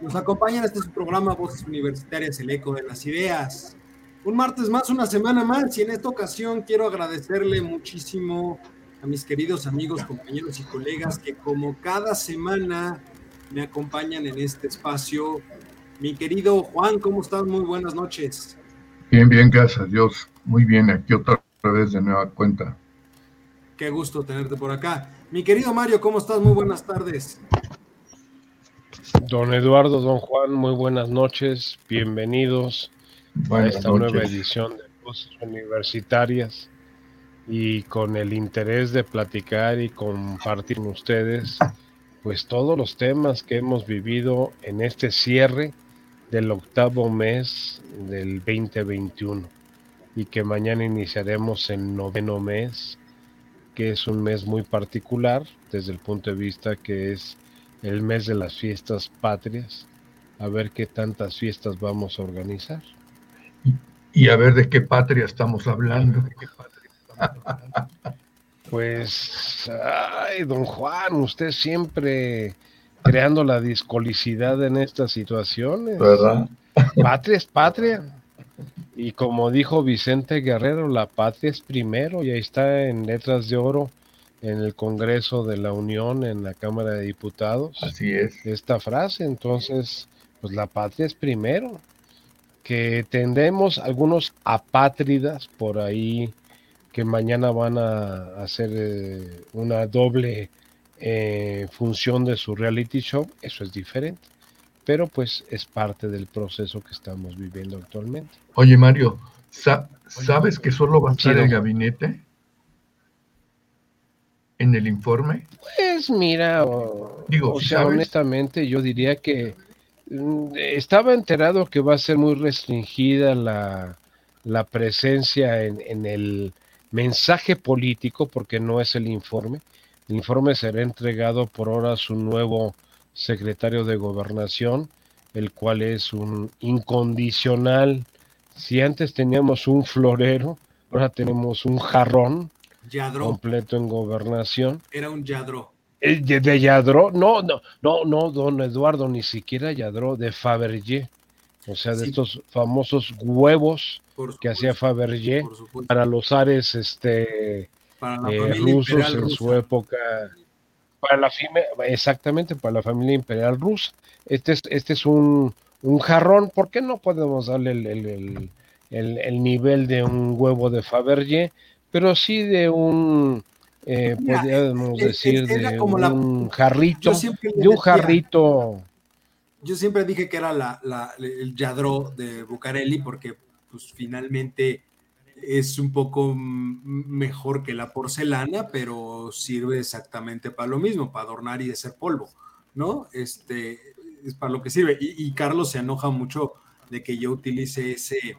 nos acompañan este su programa Voces Universitarias, el eco de las ideas. Un martes más, una semana más, y en esta ocasión quiero agradecerle muchísimo a mis queridos amigos, compañeros y colegas que como cada semana me acompañan en este espacio. Mi querido Juan, ¿cómo estás? Muy buenas noches. Bien, bien, gracias a Dios. Muy bien, aquí otra vez de nueva cuenta. Qué gusto tenerte por acá. Mi querido Mario, ¿cómo estás? Muy buenas tardes. Don Eduardo, don Juan, muy buenas noches, bienvenidos a esta nueva edición de Voces Universitarias. Y con el interés de platicar y compartir con ustedes pues todos los temas que hemos vivido en este cierre del octavo mes del 2021 y que mañana iniciaremos el noveno mes, que es un mes muy particular desde el punto de vista que es el mes de las fiestas patrias, a ver qué tantas fiestas vamos a organizar. Y, a ver de qué patria estamos hablando. Pues, ay, don Juan, usted siempre creando la discolicidad en estas situaciones. ¿Verdad? Patria es patria. Y como dijo Vicente Guerrero, la patria es primero, y ahí está en letras de oro en el Congreso de la Unión, en la Cámara de Diputados. Así es. Esta frase, entonces, pues la patria es primero. Que tendemos algunos apátridas por ahí que mañana van a hacer eh, una doble eh, función de su reality show, eso es diferente. Pero pues es parte del proceso que estamos viviendo actualmente. Oye Mario, ¿sabes que solo va a estar el gabinete? En el informe? Pues mira, Digo, o sea, honestamente yo diría que mm, estaba enterado que va a ser muy restringida la, la presencia en, en, el mensaje político, porque no es el informe. El informe será entregado por ahora a su nuevo secretario de gobernación, el cual es un incondicional. Si antes teníamos un florero, ahora tenemos un jarrón completo en gobernación. Era un Yadro. ¿De Yadro? No, no, no, no, don Eduardo, ni siquiera Yadro, de Fabergé. O sea, de estos famosos huevos que hacía Fabergé para los ares este, eh, rusos en su época. Para la exactamente, para la familia imperial rusa. Este es, este es un, un jarrón. ¿Por qué no podemos darle el, el, el, el nivel de un huevo de Fabergé? Pero sí de un, eh, podríamos decir, de un jarrito, de un jarrito. Yo siempre dije que era la, el Yadro de Bucareli porque pues finalmente es un poco mejor que la porcelana, pero sirve exactamente para lo mismo, para adornar y ser polvo, ¿no? Este es para lo que sirve. Y, y Carlos se enoja mucho de que yo utilice ese,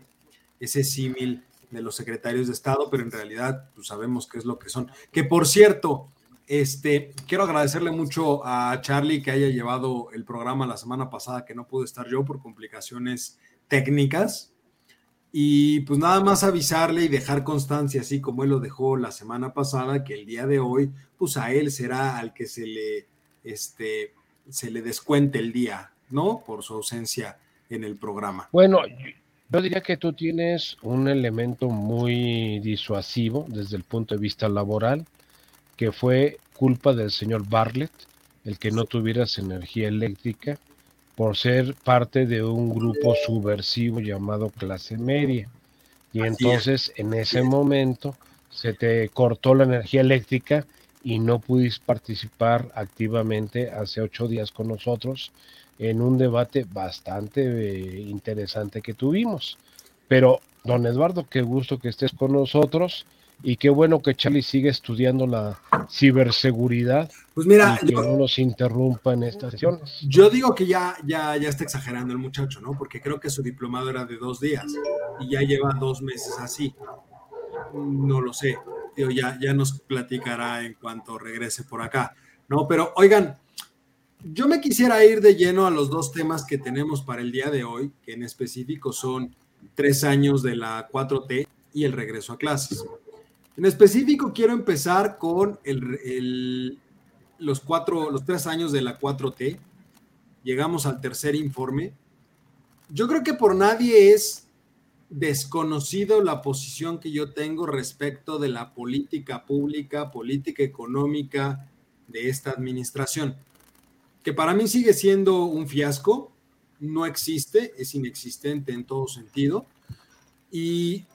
ese símil de los secretarios de Estado, pero en realidad pues, sabemos qué es lo que son. Que por cierto, este, quiero agradecerle mucho a Charlie que haya llevado el programa la semana pasada, que no pude estar yo por complicaciones técnicas. Y pues nada más avisarle y dejar constancia, así como él lo dejó la semana pasada, que el día de hoy, pues a él será al que se le, este, se le descuente el día, ¿no? Por su ausencia en el programa. Bueno, yo diría que tú tienes un elemento muy disuasivo desde el punto de vista laboral, que fue culpa del señor Bartlett, el que no tuvieras energía eléctrica por ser parte de un grupo subversivo llamado clase media. Y entonces en ese momento se te cortó la energía eléctrica y no pudiste participar activamente hace ocho días con nosotros en un debate bastante eh, interesante que tuvimos. Pero, don Eduardo, qué gusto que estés con nosotros y qué bueno que Charlie sigue estudiando la ciberseguridad. Pues mira, y que no nos interrumpa en estas sesiones. Yo digo que ya, ya, ya está exagerando el muchacho, ¿no? Porque creo que su diplomado era de dos días y ya lleva dos meses así. No lo sé. ya, ya nos platicará en cuanto regrese por acá. No, pero oigan, yo me quisiera ir de lleno a los dos temas que tenemos para el día de hoy, que en específico son tres años de la 4T y el regreso a clases. En específico, quiero empezar con los, cuatro, los tres años de la 4T. Llegamos al tercer informe. Yo creo que por nadie es desconocido la posición que yo tengo respecto de la política pública, política económica de esta administración, que para mí sigue siendo un fiasco, no existe, es inexistente en todo sentido, y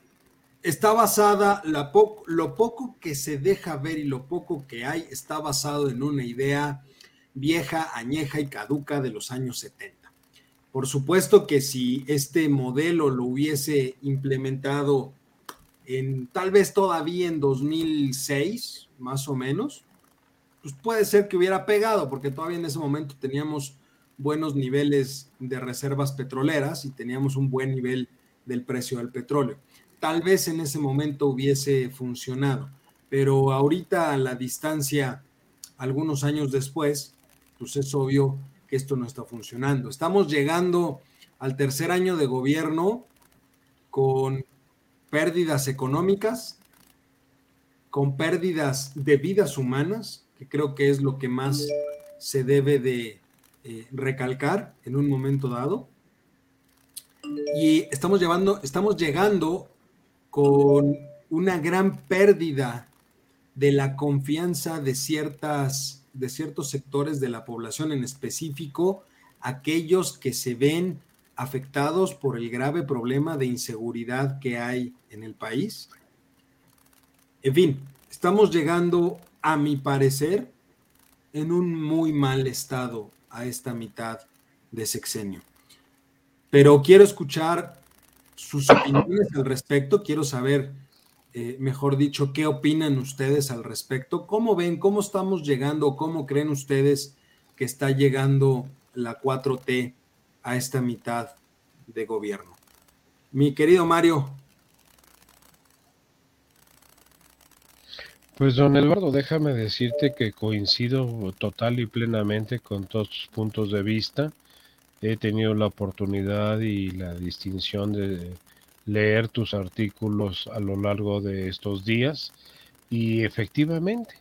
está basada, lo poco que se deja ver y lo poco que hay está basado en una idea vieja, añeja y caduca de los años 70. Por supuesto que si este modelo lo hubiese implementado en tal vez todavía en 2006, más o menos, pues puede ser que hubiera pegado, porque todavía en ese momento teníamos buenos niveles de reservas petroleras y teníamos un buen nivel del precio del petróleo tal vez en ese momento hubiese funcionado, pero ahorita a la distancia, algunos años después, pues es obvio que esto no está funcionando. Estamos llegando al tercer año de gobierno con pérdidas económicas, con pérdidas de vidas humanas, creo que es lo que más se debe de eh, recalcar en un momento dado. Y estamos, llevando, estamos llegando con una gran pérdida de la confianza de, ciertas, de ciertos sectores de la población, en específico aquellos que se ven afectados por el grave problema de inseguridad que hay en el país. En fin, estamos llegando, a mi parecer, en un muy mal estado a esta mitad de sexenio. Pero quiero escuchar sus opiniones al respecto. Quiero saber, eh, mejor dicho, qué opinan ustedes al respecto. ¿Cómo ven, cómo estamos llegando, cómo creen ustedes que está llegando la 4T a esta mitad de gobierno? Mi querido Mario. Pues don Eduardo, déjame decirte que coincido total y plenamente con todos tus puntos de vista. He tenido la oportunidad y la distinción de leer tus artículos a lo largo de estos días. Y efectivamente,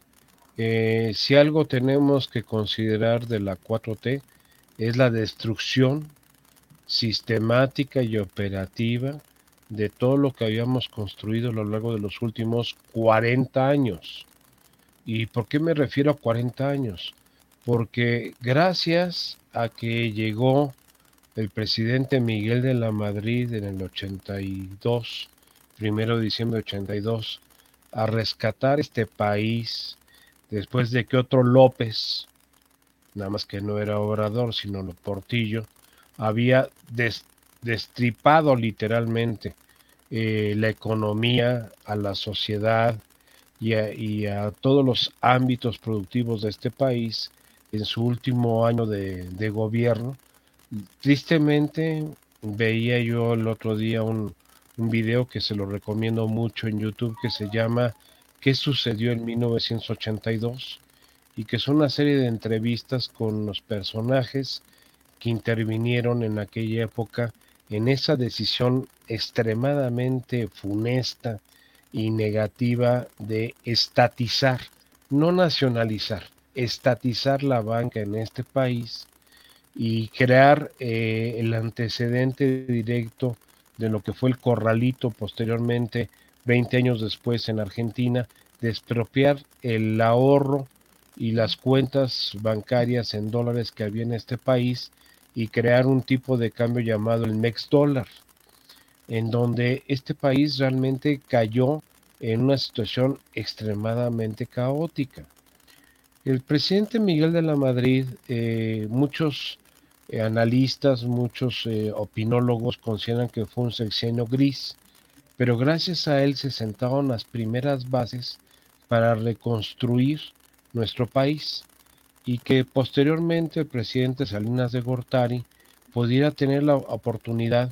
eh, si algo tenemos que considerar de la 4T es la destrucción sistemática y operativa de todo lo que habíamos construido a lo largo de los últimos 40 años. ¿Y por qué me refiero a 40 años? Porque gracias a que llegó el presidente Miguel de la Madrid en el 82, primero de diciembre de 82, a rescatar este país después de que otro López, nada más que no era Obrador, sino Portillo, había destripado literalmente eh, la economía, a la sociedad y a, todos los ámbitos productivos de este país en su último año de, gobierno. Tristemente veía yo el otro día un, video que se lo recomiendo mucho en YouTube que se llama ¿Qué sucedió en 1982? y que son una serie de entrevistas con los personajes que intervinieron en aquella época en esa decisión extremadamente funesta y negativa de estatizar, no nacionalizar, estatizar la banca en este país y crear eh, el antecedente directo de lo que fue el corralito posteriormente, 20 años después en Argentina, de expropiar el ahorro y las cuentas bancarias en dólares que había en este país y crear un tipo de cambio llamado el MEX dólar, en donde este país realmente cayó en una situación extremadamente caótica. El presidente Miguel de la Madrid, eh, muchos eh, analistas, muchos eh, opinólogos consideran que fue un sexenio gris, pero gracias a él se sentaron las primeras bases para reconstruir nuestro país y que posteriormente el presidente Salinas de Gortari pudiera tener la oportunidad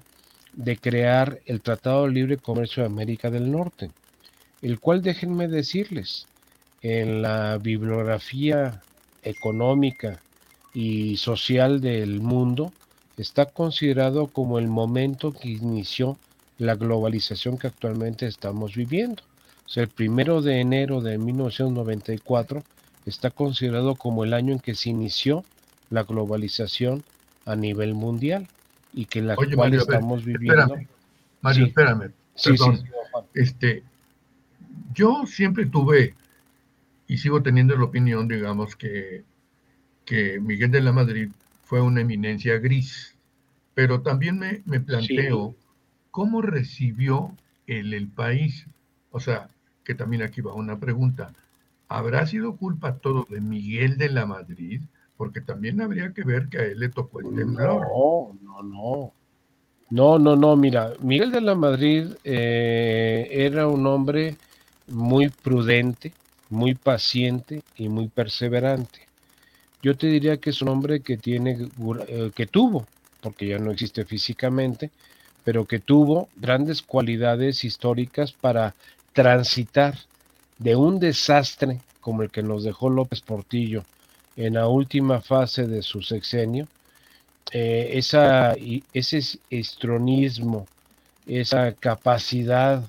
de crear el Tratado de Libre Comercio de América del Norte, el cual déjenme decirles, en la bibliografía económica y social del mundo, está considerado como el momento que inició la globalización que actualmente estamos viviendo. O sea, el primero de enero de 1994 está considerado como el año en que se inició la globalización a nivel mundial y que la cual estamos viviendo. Mario, espérame, perdón. este, yo siempre tuve y sigo teniendo la opinión, digamos, que, que Miguel de la Madrid fue una eminencia gris, pero también me, me planteo cómo recibió el, el país. O sea, que también aquí va una pregunta. ¿Habrá sido culpa todo de Miguel de la Madrid? porque también habría que ver que a él le tocó el temblor. No, no, no. No, no, no, mira, Miguel de la Madrid eh, era un hombre muy prudente, muy paciente y muy perseverante. Yo te diría que es un hombre que tiene, eh, que tuvo, porque ya no existe físicamente, pero que tuvo grandes cualidades históricas para transitar de un desastre como el que nos dejó López Portillo en la última fase de su sexenio, eh, esa, ese estronismo, esa capacidad,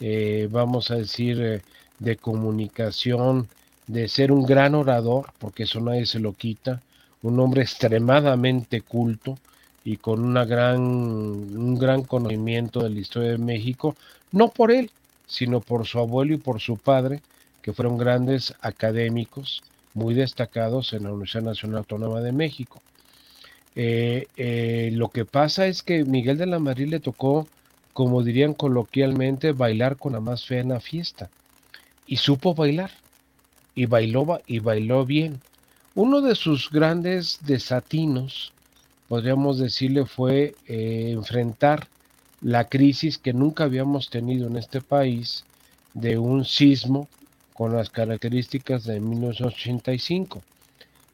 eh, vamos a decir, eh, de comunicación, de ser un gran orador, porque eso nadie se lo quita, un hombre extremadamente culto y con una gran, un gran conocimiento de la historia de México, no por él, sino por su abuelo y por su padre, que fueron grandes académicos, muy destacados en la Universidad Nacional Autónoma de México. Eh, eh, lo que pasa es que Miguel de la Madrid le tocó, como dirían coloquialmente, bailar con la más fea en la fiesta. Y supo bailar. Y bailó, y bailó bien. Uno de sus grandes desatinos, podríamos decirle, fue eh, enfrentar la crisis que nunca habíamos tenido en este país de un sismo con las características de 1985.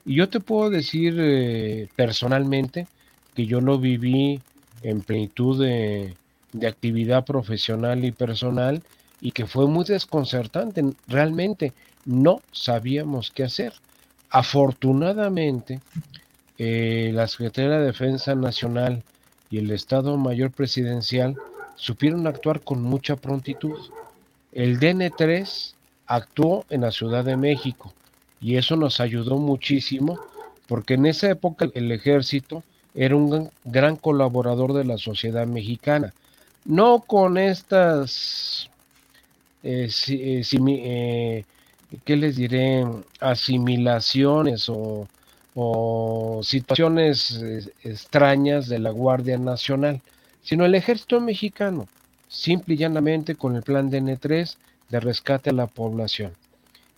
Y yo te puedo decir eh, personalmente que yo lo viví en plenitud de, de actividad profesional y personal y que fue muy desconcertante. Realmente no sabíamos qué hacer. Afortunadamente, eh, la Secretaría de Defensa Nacional y el Estado Mayor Presidencial supieron actuar con mucha prontitud. El DN3 actuó en la Ciudad de México y eso nos ayudó muchísimo porque en esa época el ejército era un gran colaborador de la sociedad mexicana, no con estas, eh, eh, eh, ¿qué les diré?, asimilaciones o, o situaciones extrañas de la Guardia Nacional, sino el ejército mexicano, simple y llanamente con el plan DN3 de rescate a la población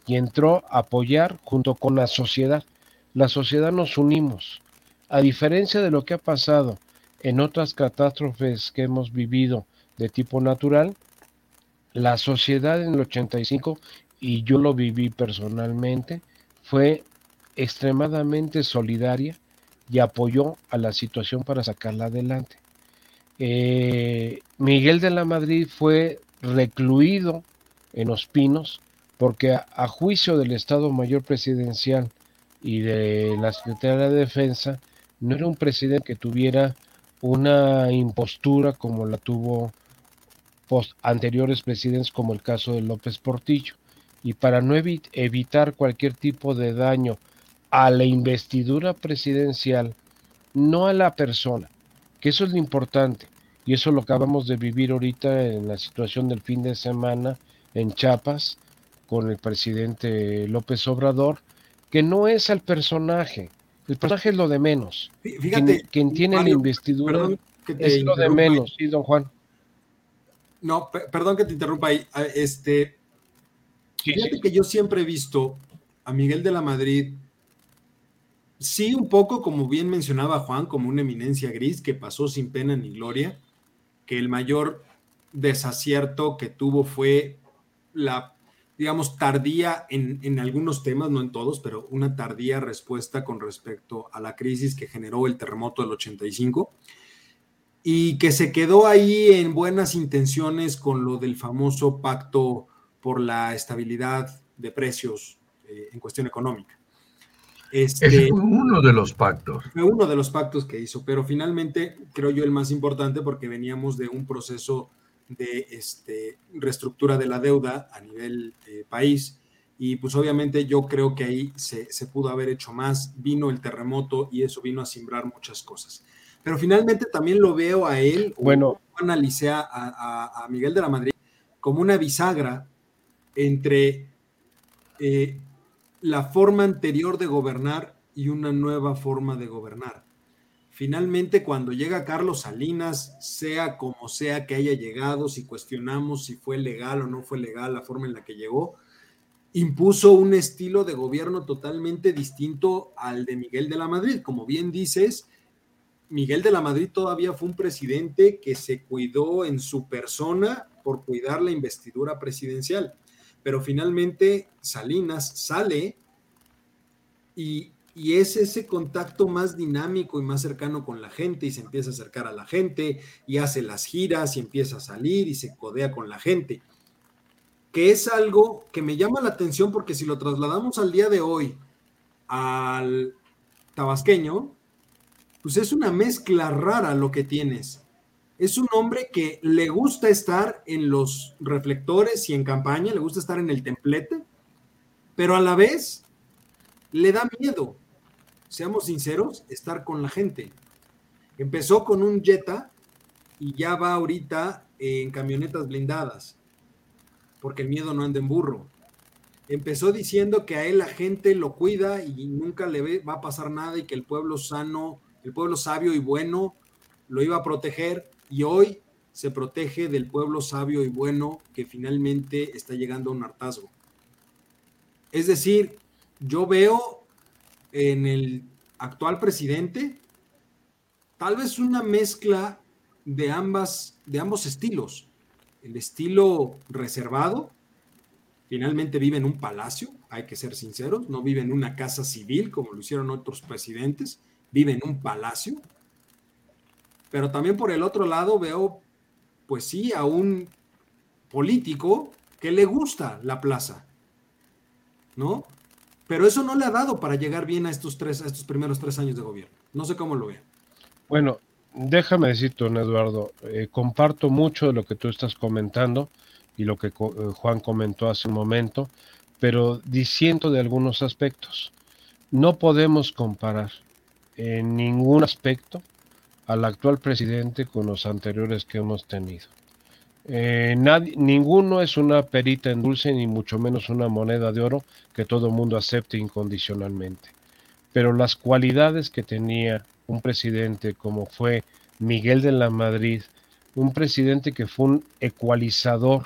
y entró a apoyar junto con la sociedad. La sociedad nos unimos. A diferencia de lo que ha pasado en otras catástrofes que hemos vivido de tipo natural, la sociedad en el 85, y yo lo viví personalmente, fue extremadamente solidaria y apoyó a la situación para sacarla adelante. Eh, Miguel de la Madrid fue recluido en Los Pinos, porque a, juicio del Estado Mayor Presidencial y de la Secretaría de Defensa, no era un presidente que tuviera una impostura como la tuvo anteriores presidentes, como el caso de López Portillo. Y para no evitar cualquier tipo de daño a la investidura presidencial, no a la persona, que eso es lo importante, y eso lo acabamos de vivir ahorita en la situación del fin de semana en Chiapas con el presidente López Obrador, que no es el personaje, el personaje es lo de menos. Fíjate, quien, tiene la investidura es lo de menos, sí, don Juan. No, perdón que te interrumpa ahí. Ah, este, fíjate que yo siempre he visto a Miguel de la Madrid, sí, un poco como bien mencionaba Juan, como una eminencia gris que pasó sin pena ni gloria, que el mayor desacierto que tuvo fue la, digamos, tardía en, en, algunos temas, no en todos, pero una tardía respuesta con respecto a la crisis que generó el terremoto del 85 y que se quedó ahí en buenas intenciones con lo del famoso pacto por la estabilidad de precios eh, en cuestión económica. Este, fue uno de los pactos. Fue uno de los pactos que hizo, pero finalmente creo yo el más importante porque veníamos de un proceso de este, reestructura de la deuda a nivel eh, país y pues obviamente yo creo que ahí se, se, pudo haber hecho más, vino el terremoto y eso vino a simbrar muchas cosas. Pero finalmente también lo veo a él, bueno, analicé a, a, a Miguel de la Madrid como una bisagra entre eh, la forma anterior de gobernar y una nueva forma de gobernar. Finalmente, cuando llega Carlos Salinas, sea como sea que haya llegado, si cuestionamos si fue legal o no fue legal la forma en la que llegó, impuso un estilo de gobierno totalmente distinto al de Miguel de la Madrid. Como bien dices, Miguel de la Madrid todavía fue un presidente que se cuidó en su persona por cuidar la investidura presidencial pero finalmente Salinas sale y, es ese contacto más dinámico y más cercano con la gente y se empieza a acercar a la gente y hace las giras y empieza a salir y se codea con la gente, que es algo que me llama la atención porque si lo trasladamos al día de hoy al tabasqueño, pues es una mezcla rara lo que tienes es un hombre que le gusta estar en los reflectores y en campaña, le gusta estar en el templete, pero a la vez le da miedo, seamos sinceros, estar con la gente. Empezó con un Jetta y ya va ahorita en camionetas blindadas, porque el miedo no anda en burro. Empezó diciendo que a él la gente lo cuida y nunca le va a pasar nada y que el pueblo sano, el pueblo sabio y bueno lo iba a proteger y hoy se protege del pueblo sabio y bueno que finalmente está llegando a un hartazgo. Es decir, yo veo en el actual presidente tal vez una mezcla de ambas de ambos estilos. El estilo reservado, finalmente vive en un palacio, hay que ser sinceros, no vive en una casa civil como lo hicieron otros presidentes, vive en un palacio, pero también por el otro lado veo, pues sí, a un político que le gusta la plaza, ¿no? Pero eso no le ha dado para llegar bien a estos tres, a estos primeros tres años de gobierno. No sé cómo lo ve. Bueno, déjame decirte, don Eduardo, eh, comparto mucho de lo que tú estás comentando y lo que eh, Juan comentó hace un momento, pero diciendo de algunos aspectos. No podemos comparar en ningún aspecto al actual presidente con los anteriores que hemos tenido. Eh, nadie, ninguno es una perita en dulce, ni mucho menos una moneda de oro que todo el mundo acepte incondicionalmente. Pero las cualidades que tenía un presidente como fue Miguel de la Madrid, un presidente que fue un ecualizador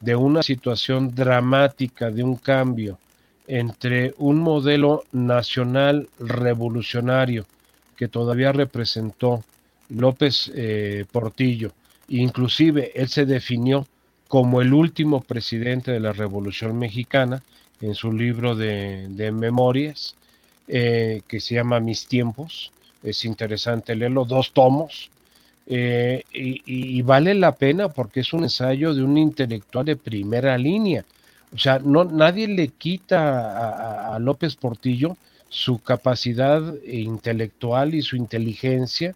de una situación dramática, de un cambio entre un modelo nacional revolucionario que todavía representó López eh, Portillo. Inclusive él se definió como el último presidente de la Revolución Mexicana en su libro de, memorias eh, que se llama Mis tiempos. Es interesante leerlo, dos tomos. Eh, y, vale la pena porque es un ensayo de un intelectual de primera línea. O sea, no, nadie le quita a López Portillo su capacidad intelectual y su inteligencia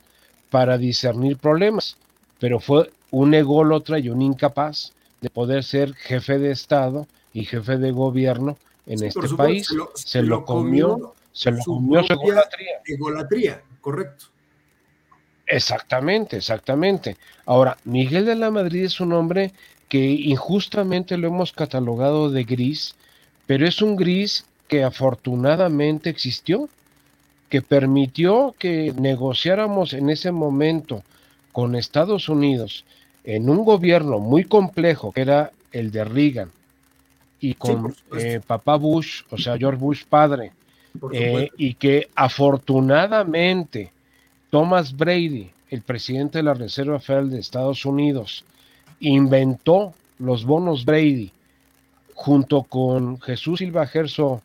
para discernir problemas, pero fue un ególatra y un incapaz de poder ser jefe de Estado y jefe de gobierno en este país. Se lo, comió, se lo comió su egolatría. Egolatría, correcto. Exactamente, exactamente. Ahora, Miguel de la Madrid es un hombre que injustamente lo hemos catalogado de gris, pero es un gris que afortunadamente existió que permitió que negociáramos en ese momento con Estados Unidos en un gobierno muy complejo que era el de Reagan y con eh, papá Bush, o sea, George Bush padre, eh, y que afortunadamente Thomas Brady, el presidente de la Reserva Federal de Estados Unidos, inventó los bonos Brady junto con Jesús Silva Gerso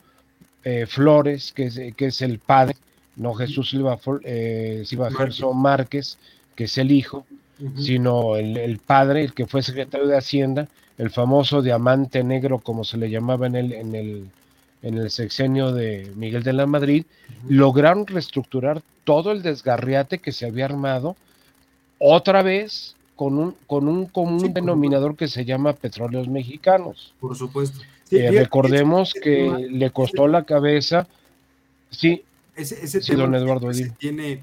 eh, Flores, que es, que es, el padre, no Jesús Silva, eh, Silva Gerso Márquez, que es el hijo, sino el, padre, el que fue secretario de Hacienda, el famoso diamante negro, como se le llamaba en el, en el, en el sexenio de Miguel de la Madrid, lograron reestructurar todo el desgarriate que se había armado otra vez con un, con un común denominador que se llama petróleos mexicanos. Por supuesto. Eh, recordemos que le costó la cabeza, sí, ese, don Eduardo. Se, tiene,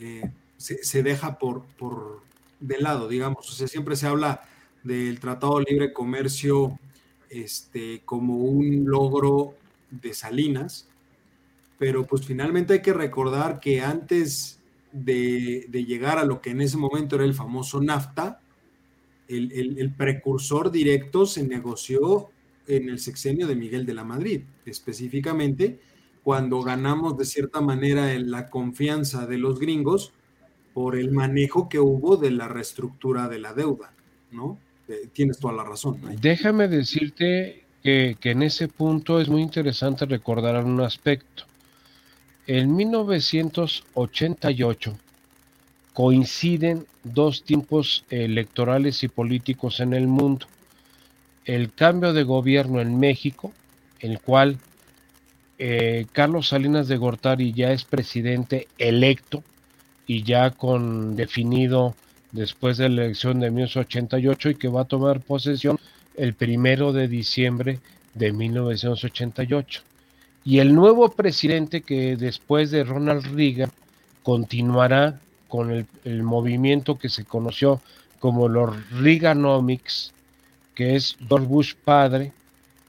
eh, se, deja por, por de lado, digamos, o sea, siempre se habla del Tratado de Libre Comercio este, como un logro de Salinas, pero pues finalmente hay que recordar que antes de, llegar a lo que en ese momento era el famoso NAFTA, el, precursor directo se negoció en el sexenio de Miguel de la Madrid, específicamente cuando ganamos de cierta manera la confianza de los gringos por el manejo que hubo de la reestructura de la deuda, ¿no? Eh, tienes toda la razón. Déjame decirte que, que, en ese punto es muy interesante recordar un aspecto. En 1988 coinciden dos tiempos electorales y políticos en el mundo. El cambio de gobierno en México, el cual eh, Carlos Salinas de Gortari ya es presidente electo y ya con definido después de la elección de 1988 y que va a tomar posesión el primero de diciembre de 1988 y el nuevo presidente que después de Ronald Reagan continuará con el, movimiento que se conoció como los Reaganomics, que es George Bush padre,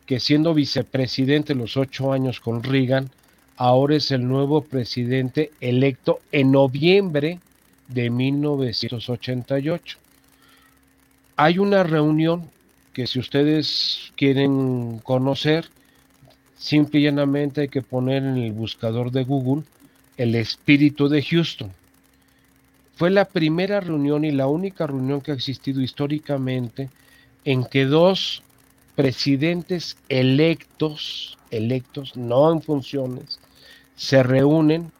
que siendo vicepresidente los ocho años con Reagan, ahora es el nuevo presidente electo en noviembre de 1988. Hay una reunión que si ustedes quieren conocer, Simple y llanamente hay que poner en el buscador de Google el espíritu de Houston. Fue la primera reunión y la única reunión que ha existido históricamente en que dos presidentes electos, electos, no en funciones, se reúnen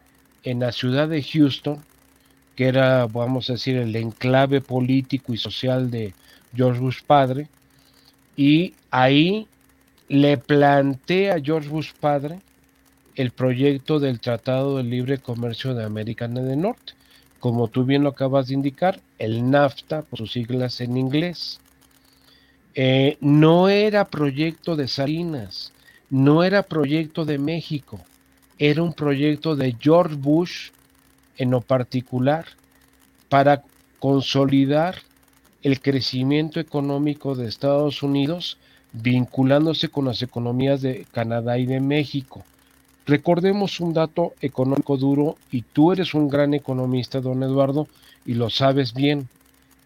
en la ciudad de Houston, que era, vamos a decir, el enclave político y social de George Bush padre, y ahí le plantea a George Bush padre el proyecto del Tratado de Libre Comercio de América del Norte. Como tú bien lo acabas de indicar, el NAFTA, por sus siglas en inglés. Eh, no era proyecto de Salinas, no era proyecto de México, era un proyecto de George Bush en lo particular para consolidar el crecimiento económico de Estados Unidos vinculándose con las economías de Canadá y de México. Recordemos un dato económico duro y tú eres un gran economista, don Eduardo, y lo sabes bien.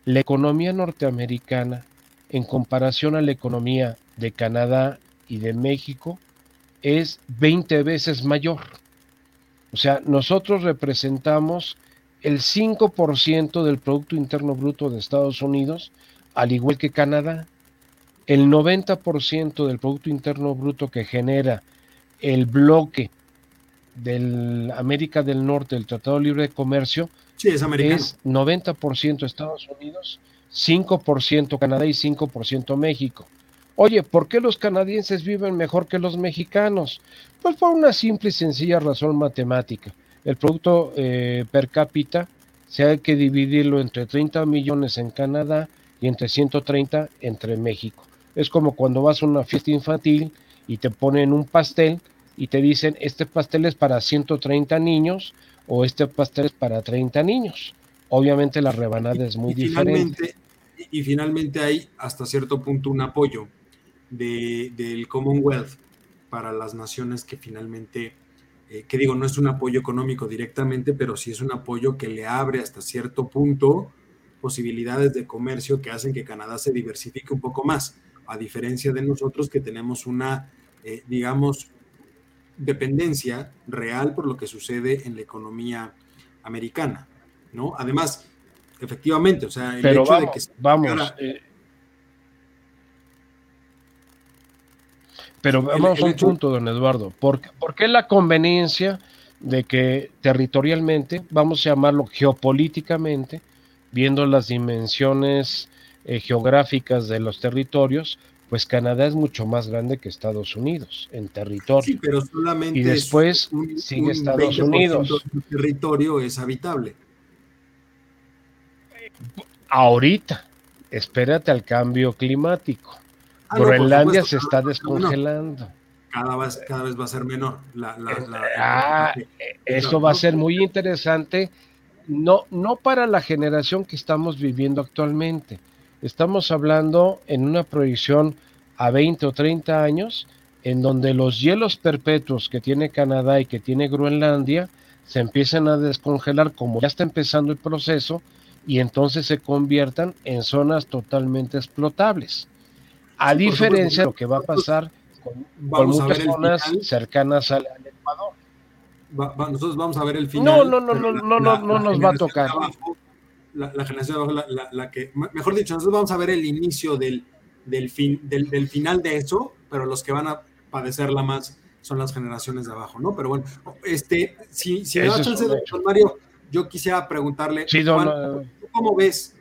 La economía norteamericana, en comparación a la economía de Canadá y de México, es 20 veces mayor. O sea, nosotros representamos el 5% del Producto Interno Bruto de Estados Unidos, al igual que Canadá el 90% del Producto Interno Bruto que genera el bloque del América del Norte, el Tratado Libre de Comercio, es, es 90% Estados Unidos, 5% Canadá y 5% México. Oye, ¿por qué los canadienses viven mejor que los mexicanos? Pues por una simple y sencilla razón matemática. El producto eh, per cápita se hay que dividirlo entre 30 millones en Canadá y entre 130 entre México. Es como cuando vas a una fiesta infantil y te ponen un pastel y te dicen, este pastel es para 130 niños o este pastel es para 30 niños. Obviamente la rebanada es muy diferente. Y finalmente hay hasta cierto punto un apoyo del Commonwealth para las naciones que finalmente, eh, que digo, no es un apoyo económico directamente, pero sí es un apoyo que le abre hasta cierto punto posibilidades de comercio que hacen que Canadá se diversifique un poco más a diferencia de nosotros que tenemos una, eh, digamos, dependencia real por lo que sucede en la economía americana, ¿no? Además, Efectivamente, o sea, el Pero vamos, de que se... Eh. Pero vamos a un punto, don Eduardo. ¿Por, ¿Por qué la conveniencia de que territorialmente, vamos a llamarlo geopolíticamente, viendo las dimensiones eh, geográficas de los territorios, pues Canadá es mucho más grande que Estados Unidos en territorio. Sí, pero solamente y después un, sigue un Estados Unidos. Territorio es habitable. Ahorita, espérate al cambio climático. Ah, Groenlandia se está descongelando. Cada vez, cada vez va a ser menor. La, ah, eso va a ser muy interesante, no, no para la generación que estamos viviendo actualmente. Estamos hablando en una proyección a 20 o 30 años, en donde los hielos perpetuos que tiene Canadá y que tiene Groenlandia se empiezan a descongelar como ya está empezando el proceso y entonces se conviertan en zonas totalmente explotables. A diferencia de lo que va a pasar con, muchas zonas cercanas al, Ecuador. nosotros vamos a ver el final. No, no, no, no, no, no, no nos va a tocar. la, generación de abajo, la, que, mejor dicho, nosotros vamos a ver el inicio del, del, fin, del, del, final de eso, pero los que van a padecerla más son las generaciones de abajo, ¿no? Pero bueno, este, si, si me da chance, don Mario, yo quisiera preguntarle, ¿cómo ves,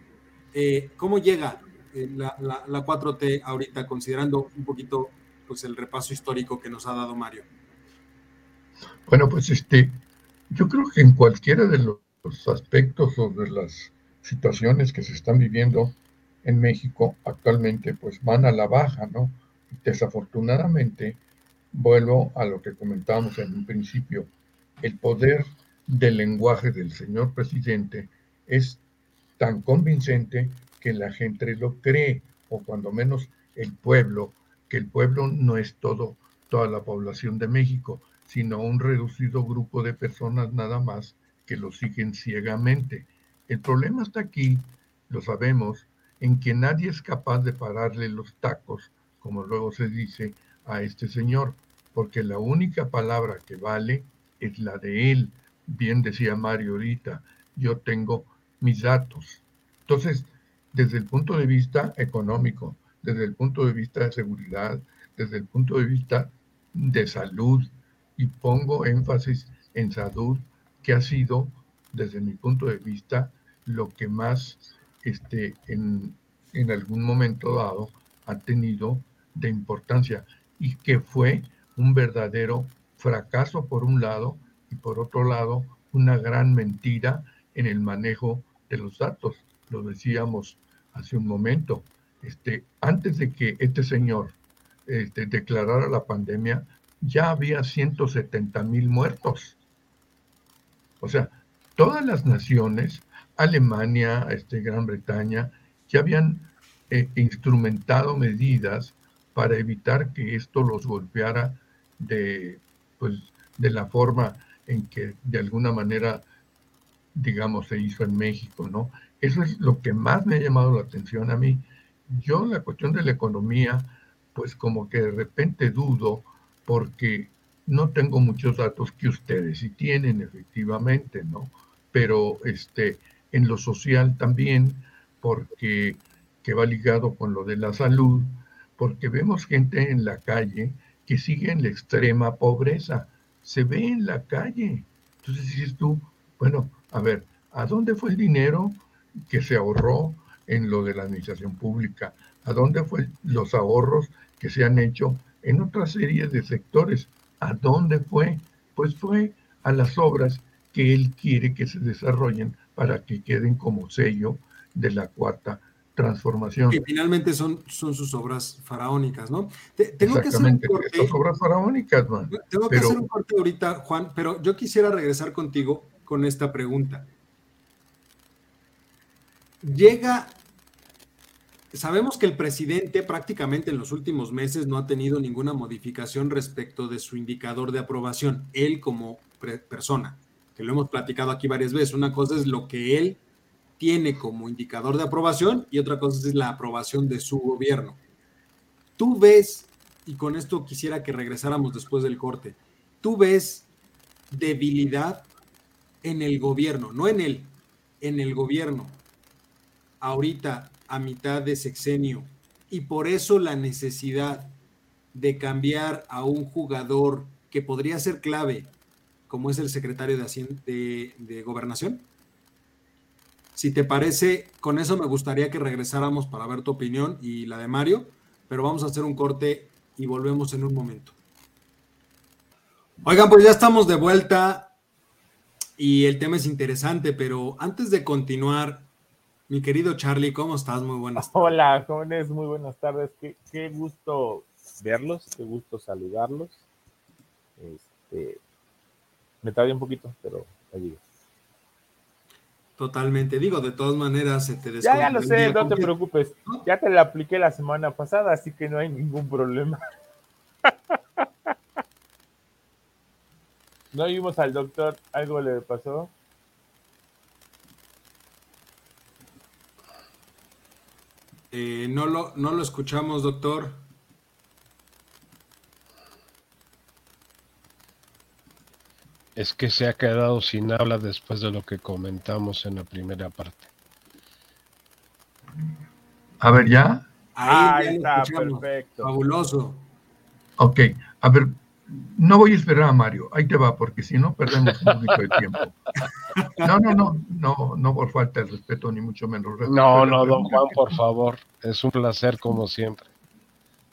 eh, cómo llega eh, la, la, la, 4T ahorita, considerando un poquito pues, el repaso histórico que nos ha dado Mario? Bueno, pues este, yo creo que en cualquiera de los aspectos o de las situaciones que se están viviendo en México actualmente, pues van a la baja, ¿no? Desafortunadamente, vuelvo a lo que comentábamos en un principio, el poder del lenguaje del señor presidente es tan convincente que la gente lo cree, o cuando menos el pueblo, que el pueblo no es todo, toda la población de México, sino un reducido grupo de personas nada más que lo siguen ciegamente. El problema está aquí, lo sabemos, en que nadie es capaz de pararle los tacos, como luego se dice, a este señor, porque la única palabra que vale es la de él. Bien decía Mario ahorita, yo tengo mis datos. Entonces, desde el punto de vista económico, desde el punto de vista de seguridad, desde el punto de vista de salud, y pongo énfasis en salud, que ha sido, desde mi punto de vista, lo que más este, en, en algún momento dado ha tenido de importancia y que fue un verdadero fracaso por un lado y por otro lado una gran mentira en el manejo de los datos. Lo decíamos hace un momento. Este, antes de que este señor este, declarara la pandemia, ya había 170 mil muertos. O sea, todas las naciones, Alemania, este, Gran Bretaña, ya habían eh, instrumentado medidas para evitar que esto los golpeara de, pues, de la forma en que de alguna manera, digamos, se hizo en México, ¿no? Eso es lo que más me ha llamado la atención a mí. Yo la cuestión de la economía, pues como que de repente dudo porque no tengo muchos datos que ustedes sí tienen efectivamente, ¿no? Pero este, en lo social también, porque que va ligado con lo de la salud, porque vemos gente en la calle que sigue en la extrema pobreza, se ve en la calle. Entonces dices tú, bueno, a ver, ¿a dónde fue el dinero que se ahorró en lo de la administración pública? ¿A dónde fue los ahorros que se han hecho en otra serie de sectores? ¿A dónde fue? Pues fue a las obras que él quiere que se desarrollen para que queden como sello de la cuarta transformación. Que finalmente son, son sus obras faraónicas, ¿no? tengo que hacer un corte. obras faraónicas, man. Tengo que hacer un corte ahorita, Juan, pero yo quisiera regresar contigo con esta pregunta. Llega, sabemos que el presidente prácticamente en los últimos meses no ha tenido ninguna modificación respecto de su indicador de aprobación, él como persona, que lo hemos platicado aquí varias veces. Una cosa es lo que él tiene como indicador de aprobación y otra cosa es la aprobación de su gobierno. Tú ves, y con esto quisiera que regresáramos después del corte, tú ves debilidad en el gobierno, no en él, en el gobierno, ahorita a mitad de sexenio, y por eso la necesidad de cambiar a un jugador que podría ser clave, como es el secretario de, de Gobernación? Si te parece, con eso me gustaría que regresáramos para ver tu opinión y la de Mario, pero vamos a hacer un corte y volvemos en un momento. Oigan, pues ya estamos de vuelta y el tema es interesante, pero antes de continuar, mi querido Charlie, ¿cómo estás? Muy buenas tardes. Hola, jóvenes, muy buenas tardes. Qué, gusto verlos, qué gusto saludarlos. Este, me tardé un poquito, pero allí. Totalmente. Digo, de todas maneras, se te Ya, ya lo sé, no te preocupes. Ya te la apliqué la semana pasada, así que no hay ningún problema. ¿No vimos al doctor? ¿Algo le pasó? Eh, no, lo, no lo escuchamos, doctor. Es que se ha quedado sin habla después de lo que comentamos en la primera parte. A ver, ¿ya? Ahí, está, perfecto. Fabuloso. Ok, a ver, no voy a esperar a Mario, ahí te va, porque si no perdemos un poquito de tiempo. No, no, no, no, no por falta de respeto, ni mucho menos. no, no, don Juan, por favor, es un placer como siempre.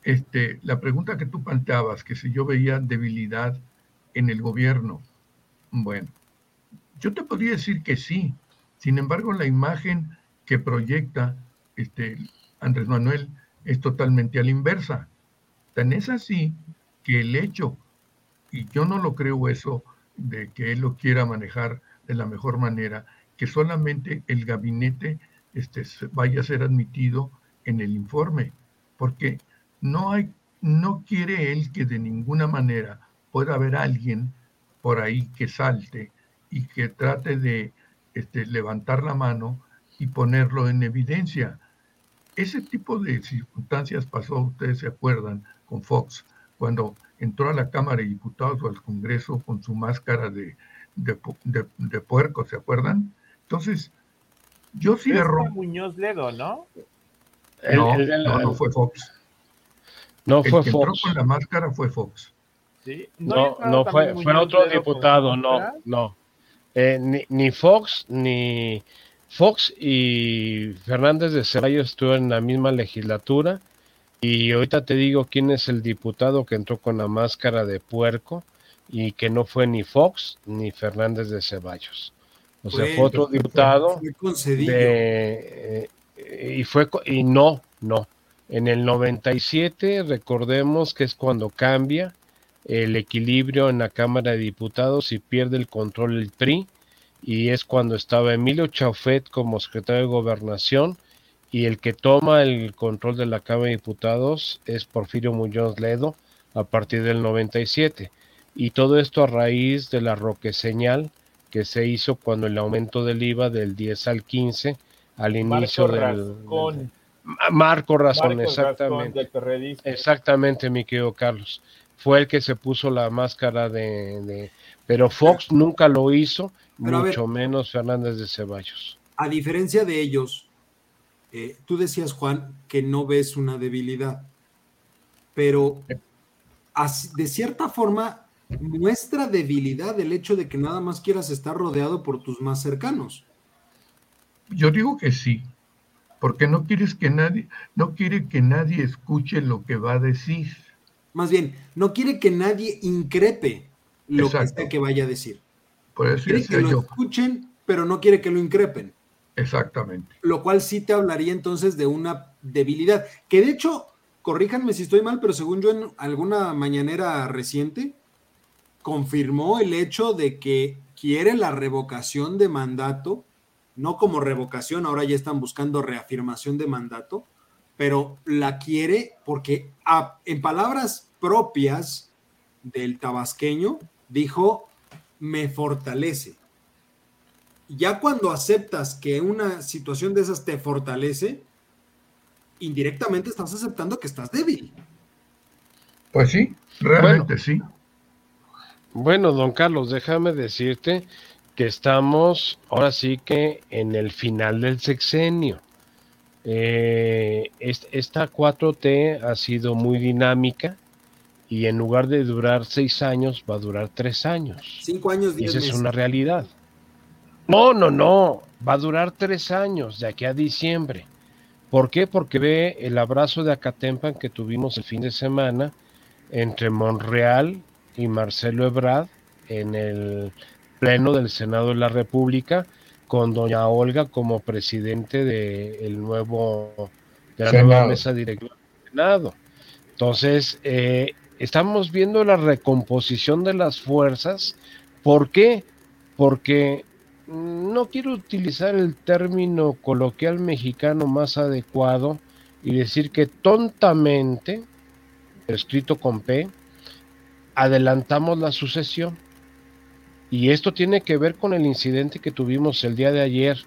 Este, la pregunta que tú planteabas, que si yo veía debilidad en el gobierno, bueno, yo te podría decir que sí. Sin embargo, la imagen que proyecta este, Andrés Manuel es totalmente a la inversa. Tan es así que el hecho, y yo no lo creo eso, de que él lo quiera manejar de la mejor manera, que solamente el gabinete este, vaya a ser admitido en el informe, porque no hay, no quiere él que de ninguna manera pueda haber alguien por ahí que salte y que trate de este, levantar la mano y ponerlo en evidencia. Ese tipo de circunstancias pasó, ustedes se acuerdan, con Fox, cuando entró a la Cámara de Diputados o al Congreso con su máscara de, de, puerco, ¿se acuerdan? Entonces, yo cierro. Muñoz Ledo, ¿no? No, no, no fue Fox. No fue que Fox. entró con la máscara fue Fox. No, no, fue, fue otro diputado, no, no. Eh, ni, Fox, ni Fox y Fernández de Ceballos estuvieron en la misma legislatura. Y ahorita te digo quién es el diputado que entró con la máscara de puerco y que no fue ni Fox ni Fernández de Ceballos. O sea, fue otro diputado de, eh, y fue y no, no. En el 97 recordemos que es cuando cambia el equilibrio en la Cámara de Diputados y pierde el control el PRI y es cuando estaba Emilio Chaufet como secretario de Gobernación y el que toma el control de la Cámara de Diputados es Porfirio Muñoz Ledo a partir del 97 y todo esto a raíz de la roque señal que se hizo cuando el aumento del IVA del 10 al 15 al inicio del, Marco Razón, exactamente. exactamente, mi querido Carlos fue el que se puso la máscara de... pero Fox nunca lo hizo, mucho menos Fernández de Ceballos. A diferencia de ellos, eh, tú decías, Juan, que no ves una debilidad, pero de cierta forma muestra debilidad el hecho de que nada más quieras estar rodeado por tus más cercanos. Yo digo que sí, porque no quieres que nadie, no quiere que nadie escuche lo que va a decir. Más bien, no quiere que nadie increpe lo que sea que vaya a decir. quiere que lo escuchen, pero no quiere que lo increpen. Exactamente. Lo cual sí te hablaría entonces de una debilidad. Que de hecho, corríjanme si estoy mal, pero según yo en alguna mañanera reciente, confirmó el hecho de que quiere la revocación de mandato, no como revocación, ahora ya están buscando reafirmación de mandato, pero la quiere porque en palabras propias del tabasqueño dijo, me fortalece. Ya cuando aceptas que una situación de esas te fortalece, indirectamente estás aceptando que estás débil. Pues sí, realmente sí. Bueno, don Carlos, déjame decirte que estamos ahora sí que en el final del sexenio. Eh, esta 4T ha sido muy dinámica y en lugar de durar seis años, va a durar tres años. Cinco años, y esa es una realidad. No, no, no, va a durar tres años, de aquí a diciembre. ¿Por qué? Porque ve el abrazo de Acatempan que tuvimos el fin de semana entre Monreal y Marcelo Ebrard en el Pleno del Senado de la República, con doña Olga como presidente del nuevo, de la nueva mesa directiva del Senado. Entonces, eh, estamos viendo la recomposición de las fuerzas. ¿Por qué? Porque no quiero utilizar el término coloquial mexicano más adecuado y decir que tontamente, escrito con P, adelantamos la sucesión. Y esto tiene que ver con el incidente que tuvimos el día de ayer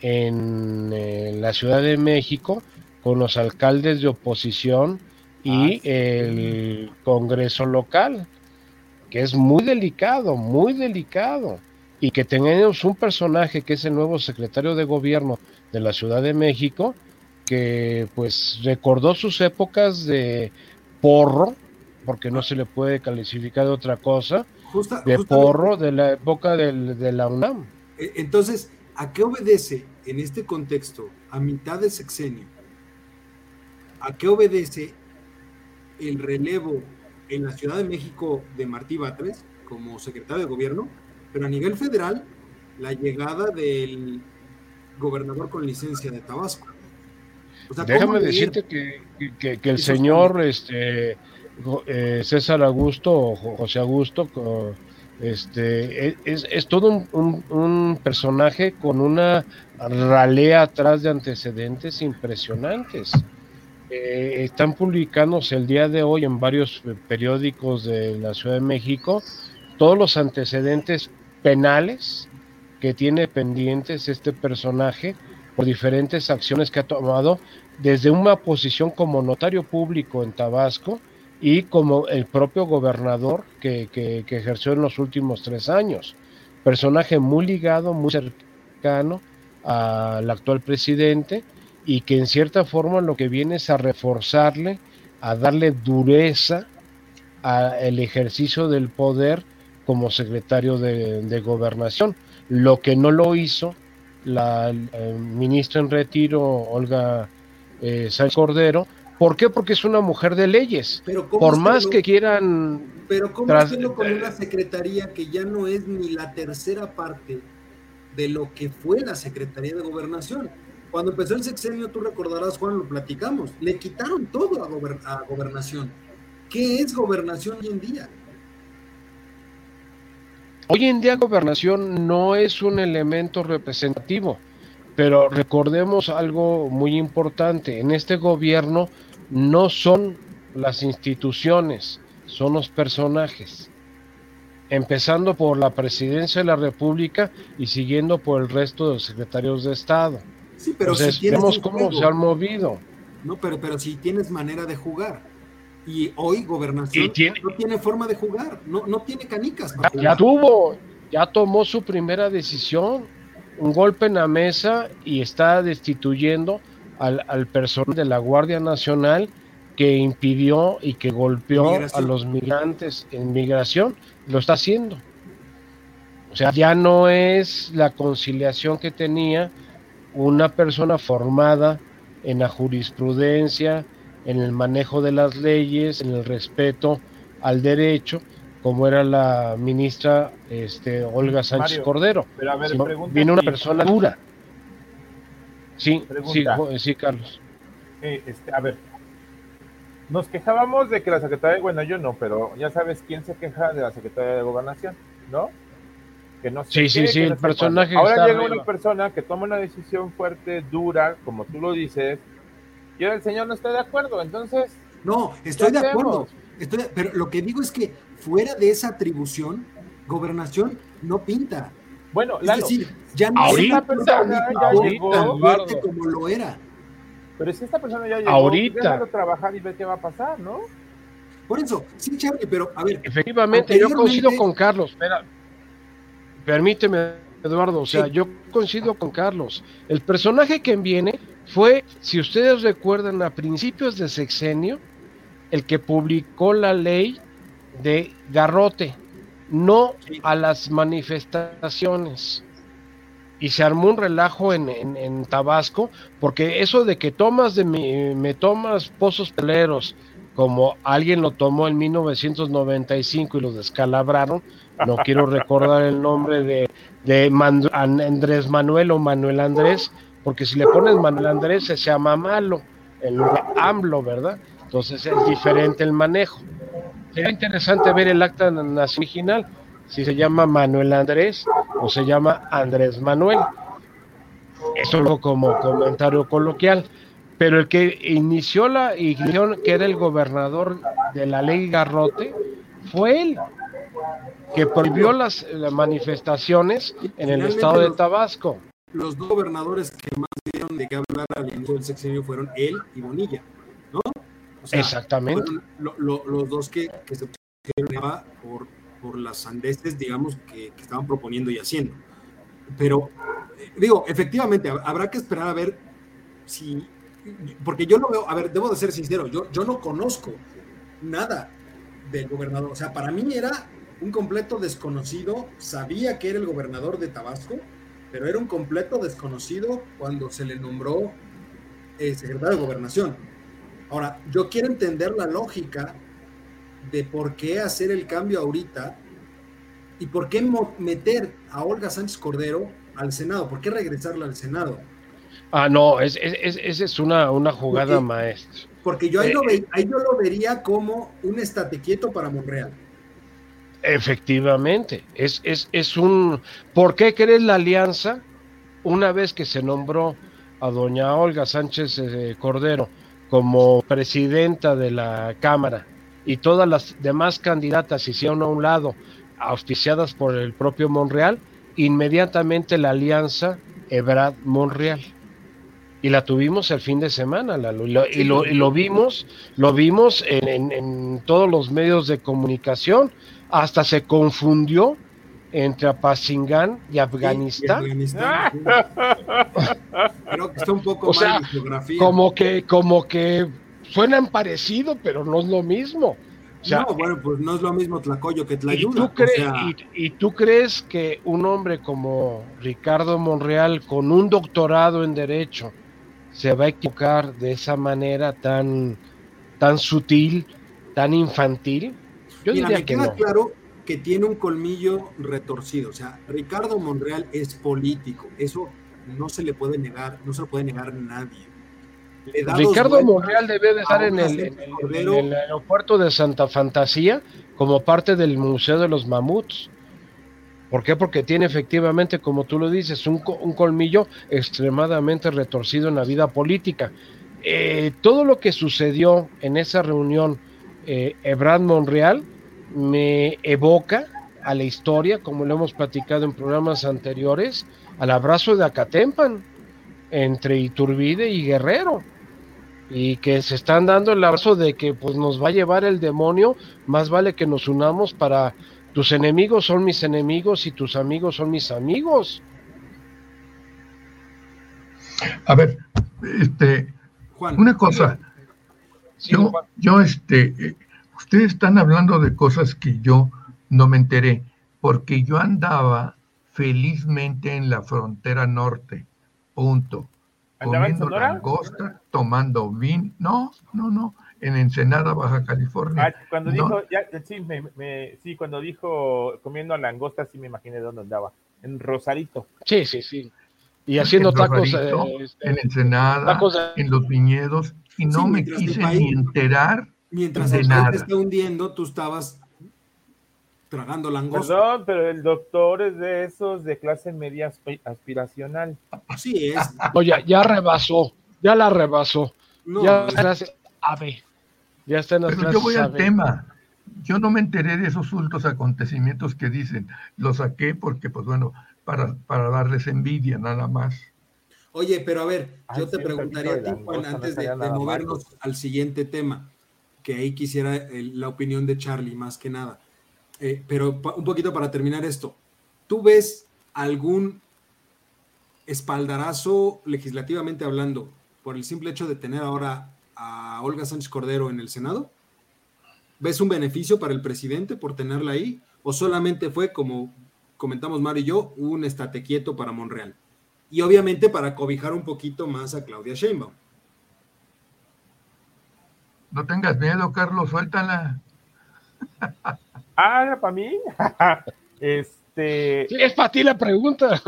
en, eh, la Ciudad de México con los alcaldes de oposición y ah, el Congreso local, que es muy delicado, muy delicado. Y que tenemos un personaje que es el nuevo secretario de gobierno de la Ciudad de México, que pues recordó sus épocas de porro, porque no se le puede calificar de otra cosa, de porro de la época de la UNAM. E, entonces, ¿a qué obedece en este contexto, a mitad de sexenio, a qué obedece el relevo en la Ciudad de México de Martí Batres como secretario de gobierno, pero a nivel federal, la llegada del gobernador con licencia de Tabasco. Déjame decirte que, que, el señor este, eh, César Augusto o José Augusto este, es, es todo un, un, personaje con una ralea atrás de antecedentes impresionantes. Eh, están publicándose el día de hoy en varios periódicos de la Ciudad de México todos los antecedentes penales que tiene pendientes este personaje por diferentes acciones que ha tomado desde una posición como notario público en Tabasco y como el propio gobernador que ejerció en los últimos tres años. Personaje muy ligado, muy cercano al actual presidente y que en cierta forma lo que viene es a reforzarle, a darle dureza al ejercicio del poder como secretario de, gobernación, lo que no lo hizo la eh, ministra en retiro, Olga eh, Sánchez Cordero. ¿Por qué? Porque es una mujer de leyes. Pero Por más que quieran... Pero ¿cómo hacerlo con una secretaría que ya no es ni la tercera parte de lo que fue la Secretaría de Gobernación? Cuando empezó el sexenio, tú recordarás, Juan, lo platicamos, le quitaron todo a, a gobernación. ¿Qué es gobernación hoy en día? Hoy en día gobernación no es un elemento representativo, pero recordemos algo muy importante, en este gobierno no son las instituciones, son los personajes, empezando por la presidencia de la República y siguiendo por el resto de los secretarios de Estado. Sí, pero Entonces, vemos cómo se han movido. No, pero, pero si tienes manera de jugar y hoy Gobernación no tiene forma de jugar, no, no tiene canicas. ya, tuvo, ya tomó su primera decisión, un golpe en la mesa y está destituyendo al, al personal de la Guardia Nacional que impidió y que golpeó a los migrantes en migración, lo está haciendo. O sea, ya no es la conciliación que tenía una persona formada en la jurisprudencia, en el manejo de las leyes, en el respeto al derecho, como era la ministra este, Olga Sánchez Cordero. Pero a ver, viene una persona dura. Sí, sí, sí, Carlos. Eh, este, a ver, nos quejábamos de que la secretaria, bueno, yo no, pero ya sabes quién se queja de la secretaria de Gobernación, ¿no? Que no sí, sí, sí, el personaje. Ahora llega una persona que toma una decisión fuerte, dura, como tú lo dices, y el señor no está de acuerdo, entonces... No, estoy de acuerdo, pero lo que digo es que fuera de esa atribución, gobernación no pinta. Bueno, es decir, ya no ahorita persona ya llegó, fuerte como lo era. Pero si esta persona ya llegó, ahorita. déjalo trabajar y ver qué va a pasar, ¿no? Por eso, sí, Charlie, pero a ver. Efectivamente, yo coincido con Carlos. Espera, permíteme, Eduardo, o sea, yo coincido con Carlos. El personaje que viene fue, si ustedes recuerdan, a principios de sexenio, el que publicó la ley de garrote, no a las manifestaciones. Y se armó un relajo en, Tabasco, porque eso de que tomas de mi, me tomas pozos peleros, como alguien lo tomó en 1995 y lo descalabraron, no quiero recordar el nombre de, de Andrés Manuel o Manuel Andrés, porque si le pones Manuel Andrés se llama malo, en lugar AMLO, ¿verdad? Entonces es diferente el manejo. Sería interesante ver el acta original, si se llama Manuel Andrés o se llama Andrés Manuel. Eso como comentario coloquial. Pero el que inició la iglesia, que era el gobernador de la ley Garrote, fue él, que prohibió las, manifestaciones en el estado de Tabasco. Los dos gobernadores que más dieron de qué hablar al inicio del sexenio fueron él y Bonilla, ¿no? Exactamente. los dos que, se pusieron por, por las sandeces, digamos, que, estaban proponiendo y haciendo. Pero, eh, digo, efectivamente, habrá que esperar a ver si. Porque yo no veo, a ver, debo de ser sincero, yo, yo no conozco nada del gobernador. O sea, para mí era un completo desconocido, sabía que era el gobernador de Tabasco, pero era un completo desconocido cuando se le nombró eh, secretario de gobernación. Ahora, yo quiero entender la lógica de por qué hacer el cambio ahorita y por qué meter a Olga Sánchez Cordero al Senado, por qué regresarla al Senado. Ah, no, esa es, una, una jugada maestra. Porque yo ahí, lo eh, ahí yo lo vería como un estate quieto para Monreal. Efectivamente, es, es, es un... ¿Por qué querés la alianza? Una vez que se nombró a doña Olga Sánchez eh, Cordero como presidenta de la Cámara y todas las demás candidatas hicieron a un lado, auspiciadas por el propio Monreal, inmediatamente la alianza Ebrad-Monreal. Y la tuvimos el fin de semana, y, lo, vimos, lo vimos en, todos los medios de comunicación, hasta se confundió entre Apacingán y Afganistán. está un poco o Como que, como que suenan parecido, pero no es lo mismo. no, bueno, pues no es lo mismo Tlacoyo que Tlayuda. ¿y tú, crees, y, tú crees que un hombre como Ricardo Monreal, con un doctorado en Derecho, se va a equivocar de esa manera tan, tan sutil, tan infantil? Yo diría que queda claro que tiene un colmillo retorcido. O sea, Ricardo Monreal es político. Eso no se le puede negar, no se lo puede negar nadie. Ricardo Monreal debe de estar en el, aeropuerto de Santa Fantasía como parte del Museo de los Mamuts. ¿Por qué? Porque tiene efectivamente, como tú lo dices, un, colmillo extremadamente retorcido en la vida política. Eh, todo lo que sucedió en esa reunión, eh, Ebrad Monreal, me evoca a la historia, como lo hemos platicado en programas anteriores, al abrazo de Acatempan entre Iturbide y Guerrero y que se están dando el abrazo de que pues nos va a llevar el demonio, más vale que nos unamos para tus enemigos son mis enemigos y tus amigos son mis amigos. A ver, este, una cosa, yo, yo, este, eh, ustedes están hablando de cosas que yo no me enteré, porque yo andaba felizmente en la frontera norte, punto comiendo langosta, tomando vino. No, no, no, en Ensenada, Baja California. Ah, cuando dijo, sí, cuando dijo comiendo langosta, sí me imaginé dónde andaba. En Rosarito. Sí, sí, sí. Y haciendo tacos. Eh, este, en Ensenada, en los viñedos, y no me quise ni enterar. Mientras el nada. te está hundiendo, tú estabas tragando langosta. Perdón, pero el doctor es de esos de clase media aspiracional. Así es. Oye, ya rebasó, ya la rebasó. ya ave. Ya está en las pero yo voy al tema. Yo no me enteré de esos ultos acontecimientos que dicen. Lo saqué porque, pues bueno, para, para darles envidia nada más. Oye, pero a ver, yo te preguntaría a ti, Juan, antes de, movernos al siguiente tema, que ahí quisiera la opinión de Charlie más que nada. Eh, pero un poquito para terminar esto, ¿tú ves algún espaldarazo legislativamente hablando por el simple hecho de tener ahora a Olga Sánchez Cordero en el Senado? ¿Ves un beneficio para el presidente por tenerla ahí? ¿O solamente fue, como comentamos Mario y yo, un estate quieto para Monreal? Y obviamente para cobijar un poquito más a Claudia Sheinbaum. No tengas miedo, Carlos, suéltala. ah, para mí. este. es para ti la pregunta.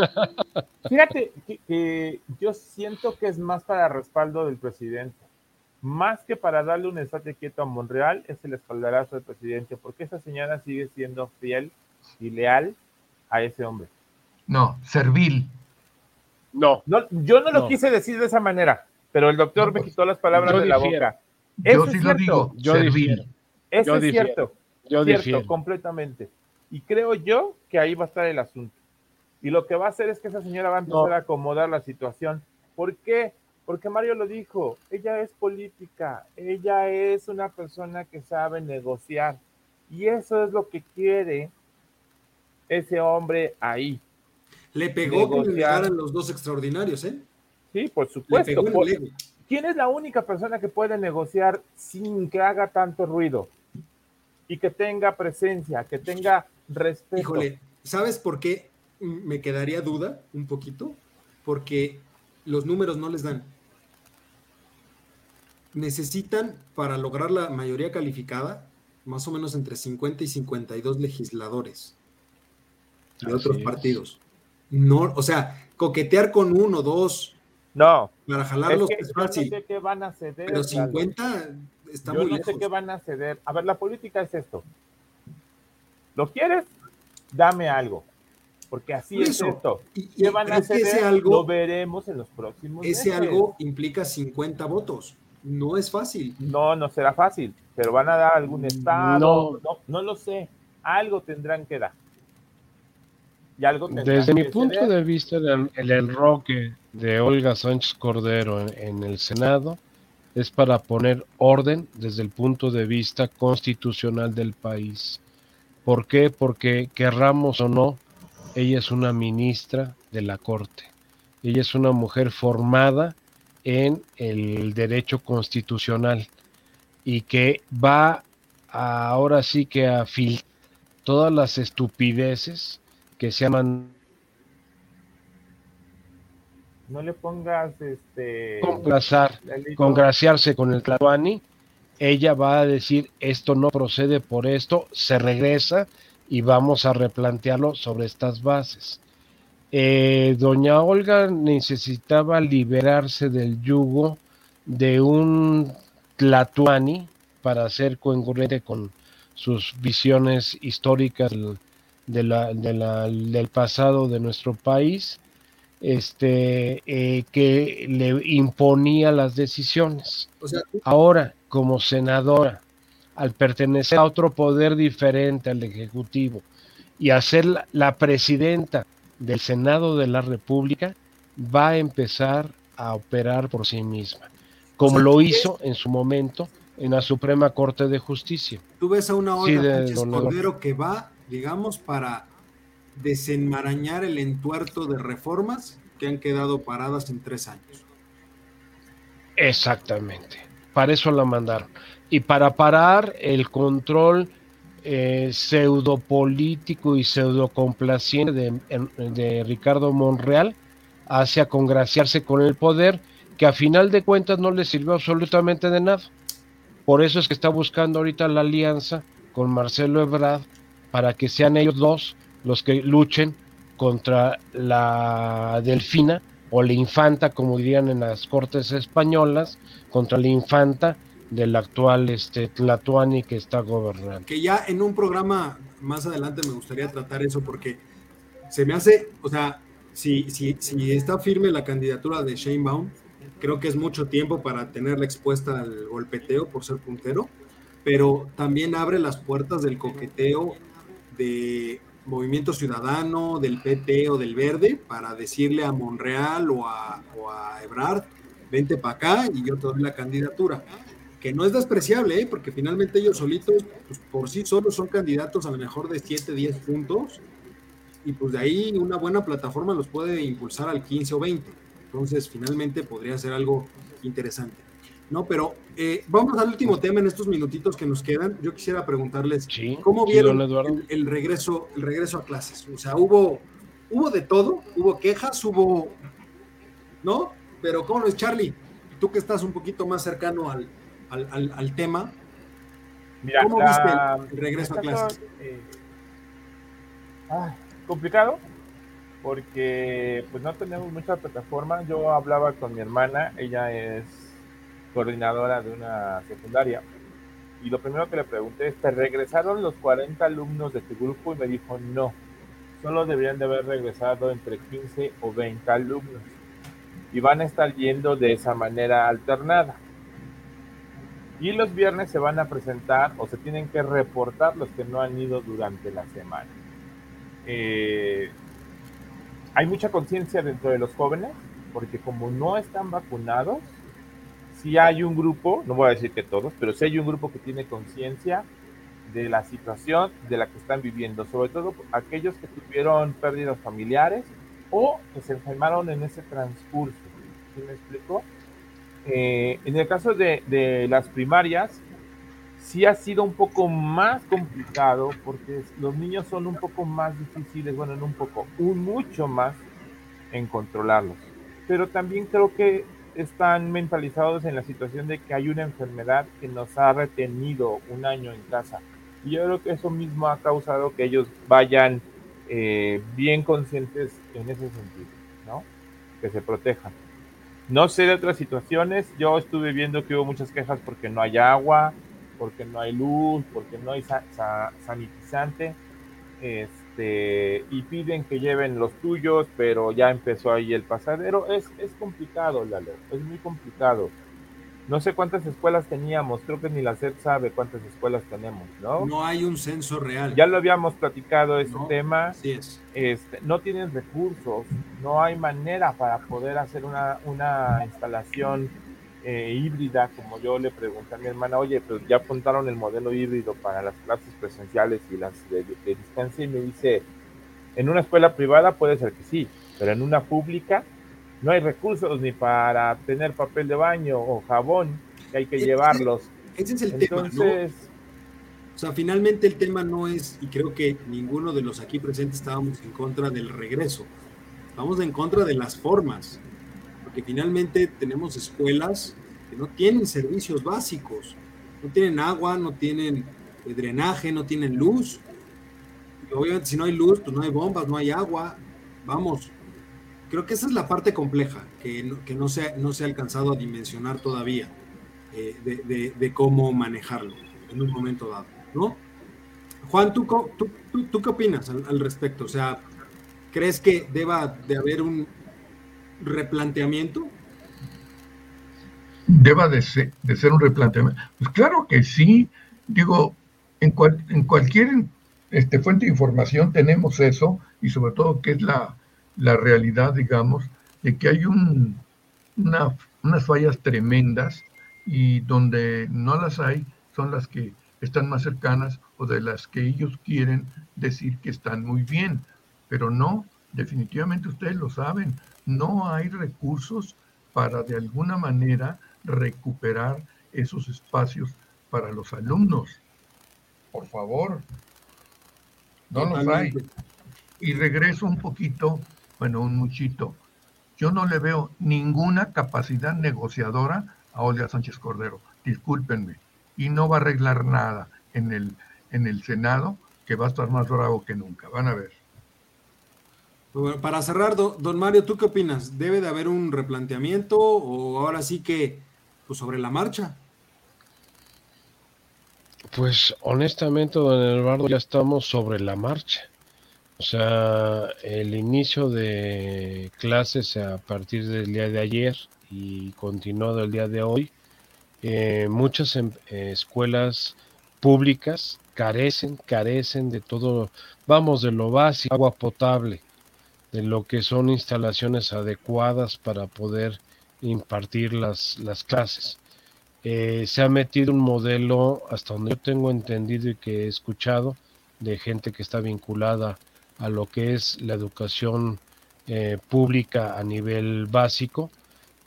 Fíjate que, yo siento que es más para respaldo del presidente. Más que para darle un estate quieto a Monreal, es el espaldarazo del presidente, porque esa señora sigue siendo fiel y leal a ese hombre. No, servil. No. no yo no lo quise decir de esa manera, pero el doctor me quitó las palabras de la boca. Yo sí lo digo, yo difiero. Eso es cierto. Yo cierto, completamente. Y creo yo que ahí va a estar el asunto. Y lo que va a hacer es que esa señora va a empezar a acomodar la situación. ¿Por qué? Porque Mario lo dijo, ella es política, ella es una persona que sabe negociar. Y eso es lo que quiere ese hombre ahí. Le pegó con llegaran los dos extraordinarios, ¿eh? Sí, por supuesto. ¿Quién es la única persona que puede negociar sin que haga tanto ruido? Y que tenga presencia, que tenga respeto. Híjole, ¿sabes por qué me quedaría duda un poquito? Porque los números no les dan. Necesitan, para lograr la mayoría calificada, más o menos entre 50 y 52 legisladores de otros partidos. No, o sea, coquetear con uno, dos, no. Para jalarlos es, fácil. no sé qué van a ceder. Pero 50 está muy lejos. no sé qué van a ceder. A ver, la política es esto. ¿Lo quieres? Dame algo. Porque así es esto. ¿Qué van a ceder? algo, lo veremos en los próximos Ese algo implica 50 votos. No es fácil. No, no será fácil. Pero van a dar algún estado. No, no, lo sé. Algo tendrán que dar. Y algo Desde mi punto de vista, el enroque de Olga Sánchez Cordero en, el Senado es para poner orden desde el punto de vista constitucional del país. ¿Por qué? Porque querramos o no, ella es una ministra de la Corte. Ella es una mujer formada en el derecho constitucional y que va ahora sí que a filtrar todas las estupideces que se llaman no le pongas este congraciarse con el Tlatuani, ella va a decir esto no procede por esto, se regresa y vamos a replantearlo sobre estas bases. Eh, doña Olga necesitaba liberarse del yugo de un Tlatuani para ser congruente con sus visiones históricas del pasado de nuestro país este, eh, que le imponía las decisiones. Ahora, como senadora, al pertenecer a otro poder diferente al Ejecutivo y a ser la, presidenta del Senado de la República, va a empezar a operar por sí misma, como lo hizo en su momento en la Suprema Corte de Justicia. Tú ves a una Olga Cordero que va, digamos, para desenmarañar el entuerto de reformas que han quedado paradas en tres años. Exactamente, para eso la mandaron. Y para parar el control eh, pseudopolítico y pseudocomplaciente de, de Ricardo Monreal hacia congraciarse con el poder, que a final de cuentas no le sirvió absolutamente de nada. Por eso es que está buscando ahorita la alianza con Marcelo Ebrard para que sean ellos dos los que luchen contra la delfina o la infanta, como dirían en las cortes españolas, contra la infanta del actual este, Tlatuani que está gobernando. Que ya en un programa más adelante me gustaría tratar eso porque se me hace, o sea, si, si, si está firme la candidatura de Shane Baum, creo que es mucho tiempo para tenerla expuesta al golpeteo por ser puntero, pero también abre las puertas del coqueteo de Movimiento Ciudadano, del PT o del Verde para decirle a Monreal o a, Ebrard, vente para acá y yo te doy la candidatura. Que no es despreciable, ¿eh? porque finalmente ellos solitos, pues, por sí solos son candidatos a lo mejor de 7, 10 puntos, y pues de ahí una buena plataforma los puede impulsar al 15 o 20. Entonces, finalmente podría ser algo interesante. ¿No? Pero eh, vamos al último tema en estos minutitos que nos quedan. Yo quisiera preguntarles cómo vieron el, regreso, el regreso a clases. O sea, hubo, hubo de todo, hubo quejas, hubo, ¿no? Pero ¿cómo es, Charlie? Tú que estás un poquito más cercano al, al, tema, ¿cómo viste el, regreso a clases? Eh, ah, complicado, porque pues no tenemos mucha plataforma. Yo hablaba con mi hermana, ella es coordinadora de una secundaria, y lo primero que le pregunté es, ¿te regresaron los 40 alumnos de tu grupo? Y me dijo, no, solo deberían de haber regresado entre 15 o 20 alumnos. Y van a estar yendo de esa manera alternada. Y los viernes se van a presentar o se tienen que reportar los que no han ido durante la semana. Eh, hay mucha conciencia dentro de los jóvenes, porque como no están vacunados, si hay un grupo, no voy a decir que todos, pero sí hay un grupo que tiene conciencia de la situación de la que están viviendo, sobre todo aquellos que tuvieron pérdidas familiares o que se enfermaron en ese transcurso. ¿Sí me explico? Eh, en el caso de, de, las primarias, sí ha sido un poco más complicado porque los niños son un poco más difíciles, bueno, no un poco, un mucho más en controlarlos. Pero también creo que están mentalizados en la situación de que hay una enfermedad que nos ha retenido un año en casa. Y yo creo que eso mismo ha causado que ellos vayan eh, bien conscientes en ese sentido, ¿no? Que se protejan. No sé de otras situaciones, yo estuve viendo que hubo muchas quejas porque no hay agua, porque no hay luz, porque no hay sanitizante. Este, y piden que lleven los tuyos, pero ya empezó ahí el pasadero. Es, es complicado, Lalo, es muy complicado. No sé cuántas escuelas teníamos, creo que ni la SED sabe cuántas escuelas tenemos, ¿no? No hay un censo real. Ya lo habíamos platicado ese tema. Así es. Este, no tienen recursos, no hay manera para poder hacer una, una instalación eh, híbrida, como yo le pregunté a mi hermana, oye, pues ya apuntaron el modelo híbrido para las clases presenciales y las de, distancia, y me dice, en una escuela privada puede ser que sí, pero en una pública no hay recursos ni para tener papel de baño o jabón, que hay que llevarlos. Ese es el tema, ¿no? O sea, finalmente el tema no es, y creo que ninguno de los aquí presentes estábamos en contra del regreso, estamos en contra de las formas que finalmente tenemos escuelas que no tienen servicios básicos, no tienen agua, no tienen eh, drenaje, no tienen luz. Y obviamente si no hay luz, pues no hay bombas, no hay agua. Vamos, creo que esa es la parte compleja que no, que no, se, no se ha alcanzado a dimensionar todavía eh, de, cómo manejarlo en un momento dado, ¿no? Juan, ¿tú, tú, tú, qué opinas al, al, respecto? O sea, ¿crees que deba de haber un, replanteamiento? Deba de ser, de ser un replanteamiento. Pues claro que sí. Digo, en, en cualquier este, fuente de información tenemos eso y sobre todo que es la, la realidad, digamos, de que hay un, una, unas fallas tremendas y donde no las hay son las que están más cercanas o de las que ellos quieren decir que están muy bien, pero no, definitivamente ustedes lo saben, no hay recursos para de alguna manera recuperar esos espacios para los alumnos. Por favor, no los hay. Y regreso un poquito, bueno, un muchito. Yo no le veo ninguna capacidad negociadora a Olga Sánchez Cordero, discúlpenme, y no va a arreglar nada en el, en el Senado, que va a estar más bravo que nunca. Van a ver para cerrar, don Mario, ¿tú qué opinas? ¿Debe de haber un replanteamiento o ahora sí que pues sobre la marcha? Pues honestamente, don Eduardo, ya estamos sobre la marcha. O sea, el inicio de clases a partir del día de ayer y continuado el día de hoy, eh, muchas em, escuelas públicas carecen, carecen de todo, vamos, de lo básico, agua potable, de lo que son instalaciones adecuadas para poder impartir las, las clases. Eh, se ha metido un modelo, hasta donde yo tengo entendido y que he escuchado, de gente que está vinculada a lo que es la educación eh, pública a nivel básico,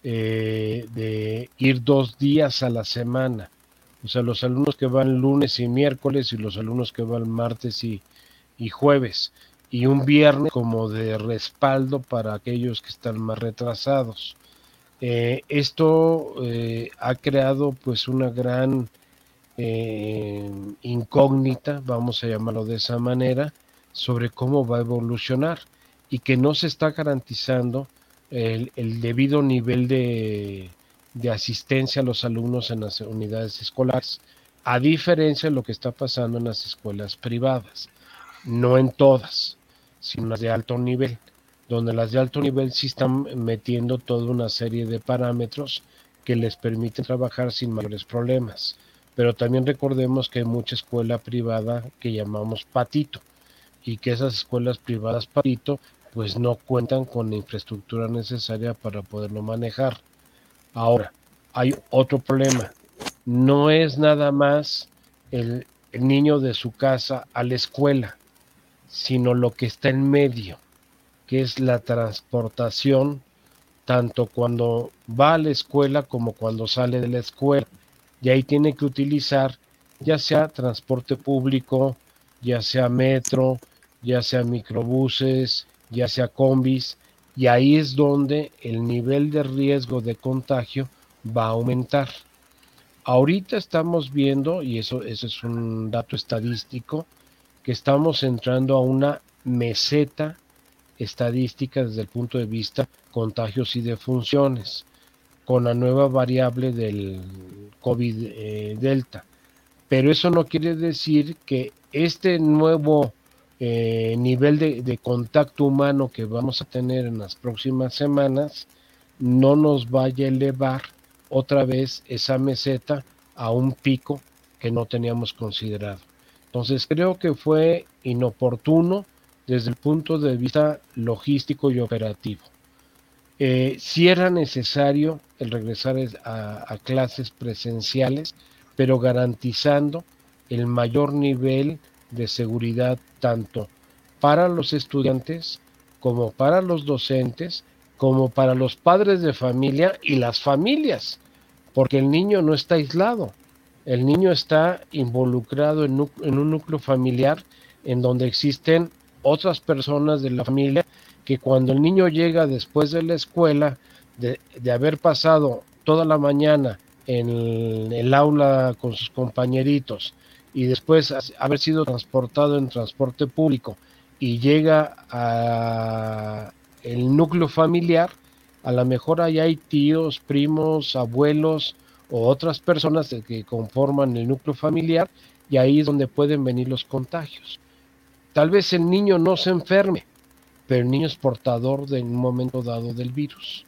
eh, de ir dos días a la semana. O sea, los alumnos que van lunes y miércoles y los alumnos que van martes y, y jueves. Y un viernes como de respaldo para aquellos que están más retrasados. Eh, esto eh, ha creado pues una gran eh, incógnita, vamos a llamarlo de esa manera, sobre cómo va a evolucionar y que no se está garantizando el, debido nivel de, de, asistencia a los alumnos en las unidades escolares, a diferencia de lo que está pasando en las escuelas privadas, no en todas, sino las de alto nivel donde las de alto nivel sí están metiendo toda una serie de parámetros que les permiten trabajar sin mayores problemas. Pero también recordemos que hay mucha escuela privada que llamamos patito y que esas escuelas privadas patito pues no cuentan con la infraestructura necesaria para poderlo manejar. Ahora, hay otro problema. No es nada más el, el niño de su casa a la escuela, sino lo que está en medio que es la transportación, tanto cuando va a la escuela como cuando sale de la escuela. Y ahí tiene que utilizar ya sea transporte público, ya sea metro, ya sea microbuses, ya sea combis, y ahí es donde el nivel de riesgo de contagio va a aumentar. Ahorita estamos viendo, y eso, eso es un dato estadístico, que estamos entrando a una meseta estadísticas desde el punto de vista contagios y defunciones con la nueva variable del COVID eh, Delta. Pero eso no quiere decir que este nuevo eh, nivel de, contacto humano que vamos a tener en las próximas semanas no nos vaya a elevar otra vez esa meseta a un pico que no teníamos considerado. Entonces creo que fue inoportuno desde el punto de vista logístico y operativo. Eh, si era necesario el regresar a, clases presenciales, pero garantizando el mayor nivel de seguridad tanto para los estudiantes como para los docentes, como para los padres de familia y las familias, porque el niño no está aislado, el niño está involucrado en un núcleo familiar en donde existen otras personas de la familia que cuando el niño llega después de la escuela, de, haber pasado toda la mañana en el, aula con sus compañeritos y después haber sido transportado en transporte público y llega a el núcleo familiar, a lo mejor ahí hay tíos, primos, abuelos o otras personas que conforman el núcleo familiar y ahí es donde pueden venir los contagios. Tal vez el niño no se enferme, pero el niño es portador de un momento dado del virus.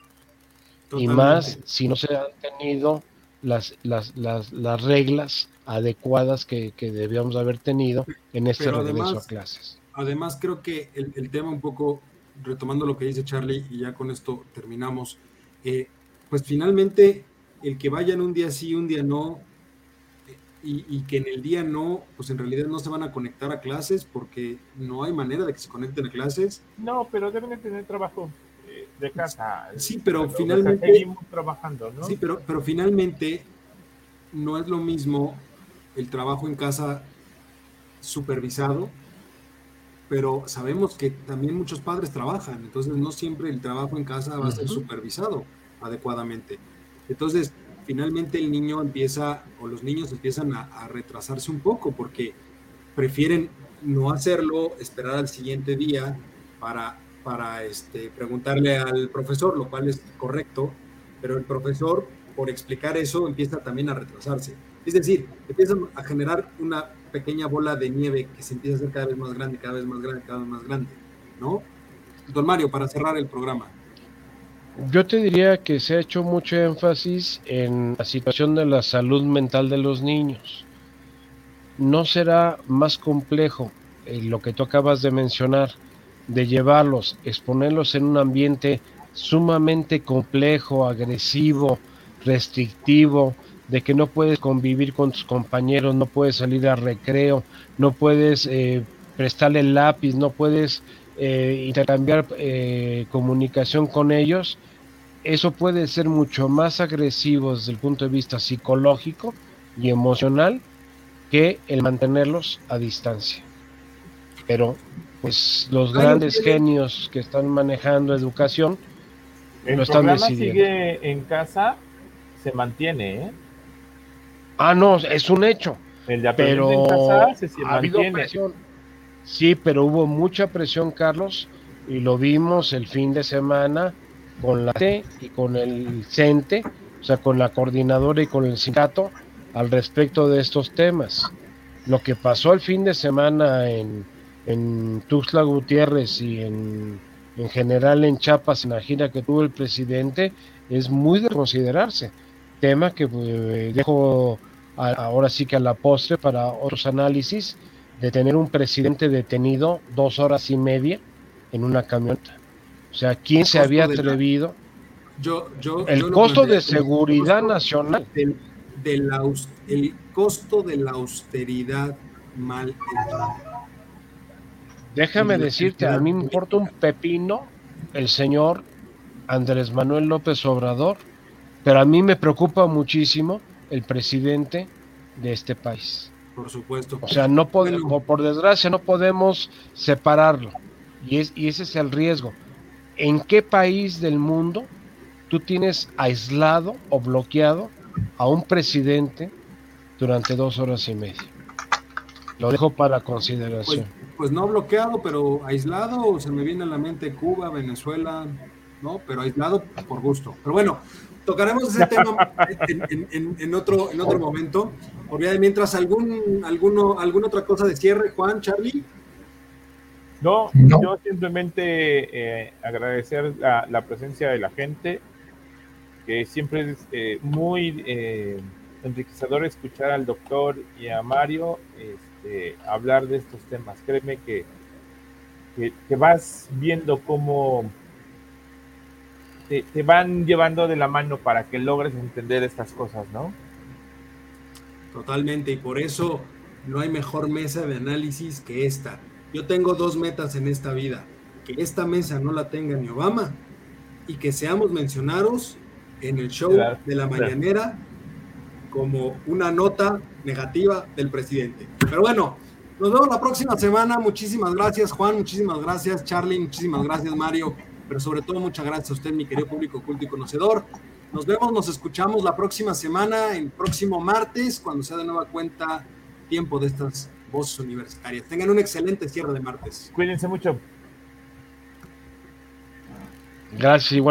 Y más si no se han tenido las, las, las, las reglas adecuadas que, que, debíamos haber tenido en este regreso a clases. Además, creo que el, tema un poco, retomando lo que dice Charlie, y ya con esto terminamos, eh, pues finalmente el que vayan un día sí, un día no, y, que en el día no, pues en realidad no se van a conectar a clases porque no hay manera de que se conecten a clases. No, pero deben de tener trabajo eh, de casa. Sí, pero, finalmente... Seguimos trabajando, ¿no? Sí, pero, pero finalmente no es lo mismo el trabajo en casa supervisado, pero sabemos que también muchos padres trabajan, entonces no siempre el trabajo en casa va a ser supervisado adecuadamente. Entonces, finalmente el niño empieza o los niños empiezan a, retrasarse un poco porque prefieren no hacerlo, esperar al siguiente día para, para este, preguntarle al profesor, lo cual es correcto, pero el profesor, por explicar eso, empieza también a retrasarse. Es decir, empiezan a generar una pequeña bola de nieve que se empieza a hacer cada vez más grande, cada vez más grande, cada vez más grande, ¿no? Don Mario, para cerrar el programa. Yo te diría que se ha hecho mucho énfasis en la situación de la salud mental de los niños. ¿No será más complejo eh, lo que tú acabas de mencionar, de llevarlos, exponerlos en un ambiente sumamente complejo, agresivo, restrictivo, de que no puedes convivir con tus compañeros, no puedes salir a recreo, no puedes eh, prestarle el lápiz, no puedes eh, intercambiar eh, comunicación con ellos, eso puede ser mucho más agresivo desde el punto de vista psicológico y emocional que el mantenerlos a distancia. Pero pues los grandes genios que están manejando educación el lo están decidiendo. sigue en casa, se mantiene, ¿eh? Ah, no, es un hecho. El de pero en casa se, ha habido presión. Sí, pero hubo mucha presión, Carlos, y lo vimos el fin de semana con la T y con el CENTE, o sea, con la coordinadora y con el sindicato al respecto de estos temas. Lo que pasó el fin de semana en, en Tuxtla Gutiérrez y en, en general en Chiapas, en la gira que tuvo el presidente, es muy de considerarse. Tema que eh, dejo ahora sí que a la postre para otros análisis de tener un presidente detenido dos horas y media en una camioneta. O sea, ¿quién se había atrevido? Yo, yo, el costo de seguridad nacional. Del, el costo de la austeridad mal Déjame decirte, a mí me importa un pepino el señor Andrés Manuel López Obrador, pero a mí me preocupa muchísimo el presidente de este país. Por supuesto. O sea, no podemos, por desgracia, no podemos separarlo. Y, es, y ese es el riesgo. ¿En qué país del mundo tú tienes aislado o bloqueado a un presidente durante dos horas y media? Lo dejo para consideración. Pues, pues no bloqueado, pero aislado, se me viene a la mente Cuba, Venezuela, ¿no? Pero aislado por gusto. Pero bueno, tocaremos ese tema en, otro, en otro momento. mientras, ¿algún, alguno, ¿alguna otra cosa de cierre, Juan, Charlie? No, yo simplemente eh, agradecer la, presencia de la gente, que siempre es eh, muy eh, enriquecedor escuchar al doctor y a Mario este, hablar de estos temas. Créeme que, que, vas viendo cómo te, te, van llevando de la mano para que logres entender estas cosas, ¿no? Totalmente, y por eso no hay mejor mesa de análisis que esta yo tengo dos metas en esta vida, que esta mesa no la tenga ni Obama y que seamos mencionados en el show de la mañanera como una nota negativa del presidente. Pero bueno, nos vemos la próxima semana. Muchísimas gracias Juan, muchísimas gracias Charlie, muchísimas gracias Mario, pero sobre todo muchas gracias a usted, mi querido público culto y conocedor. Nos vemos, nos escuchamos la próxima semana, el próximo martes, cuando sea de nueva cuenta tiempo de estas voces universitarias. Tengan un excelente cierre de martes. Cuídense mucho. Gracias, igual.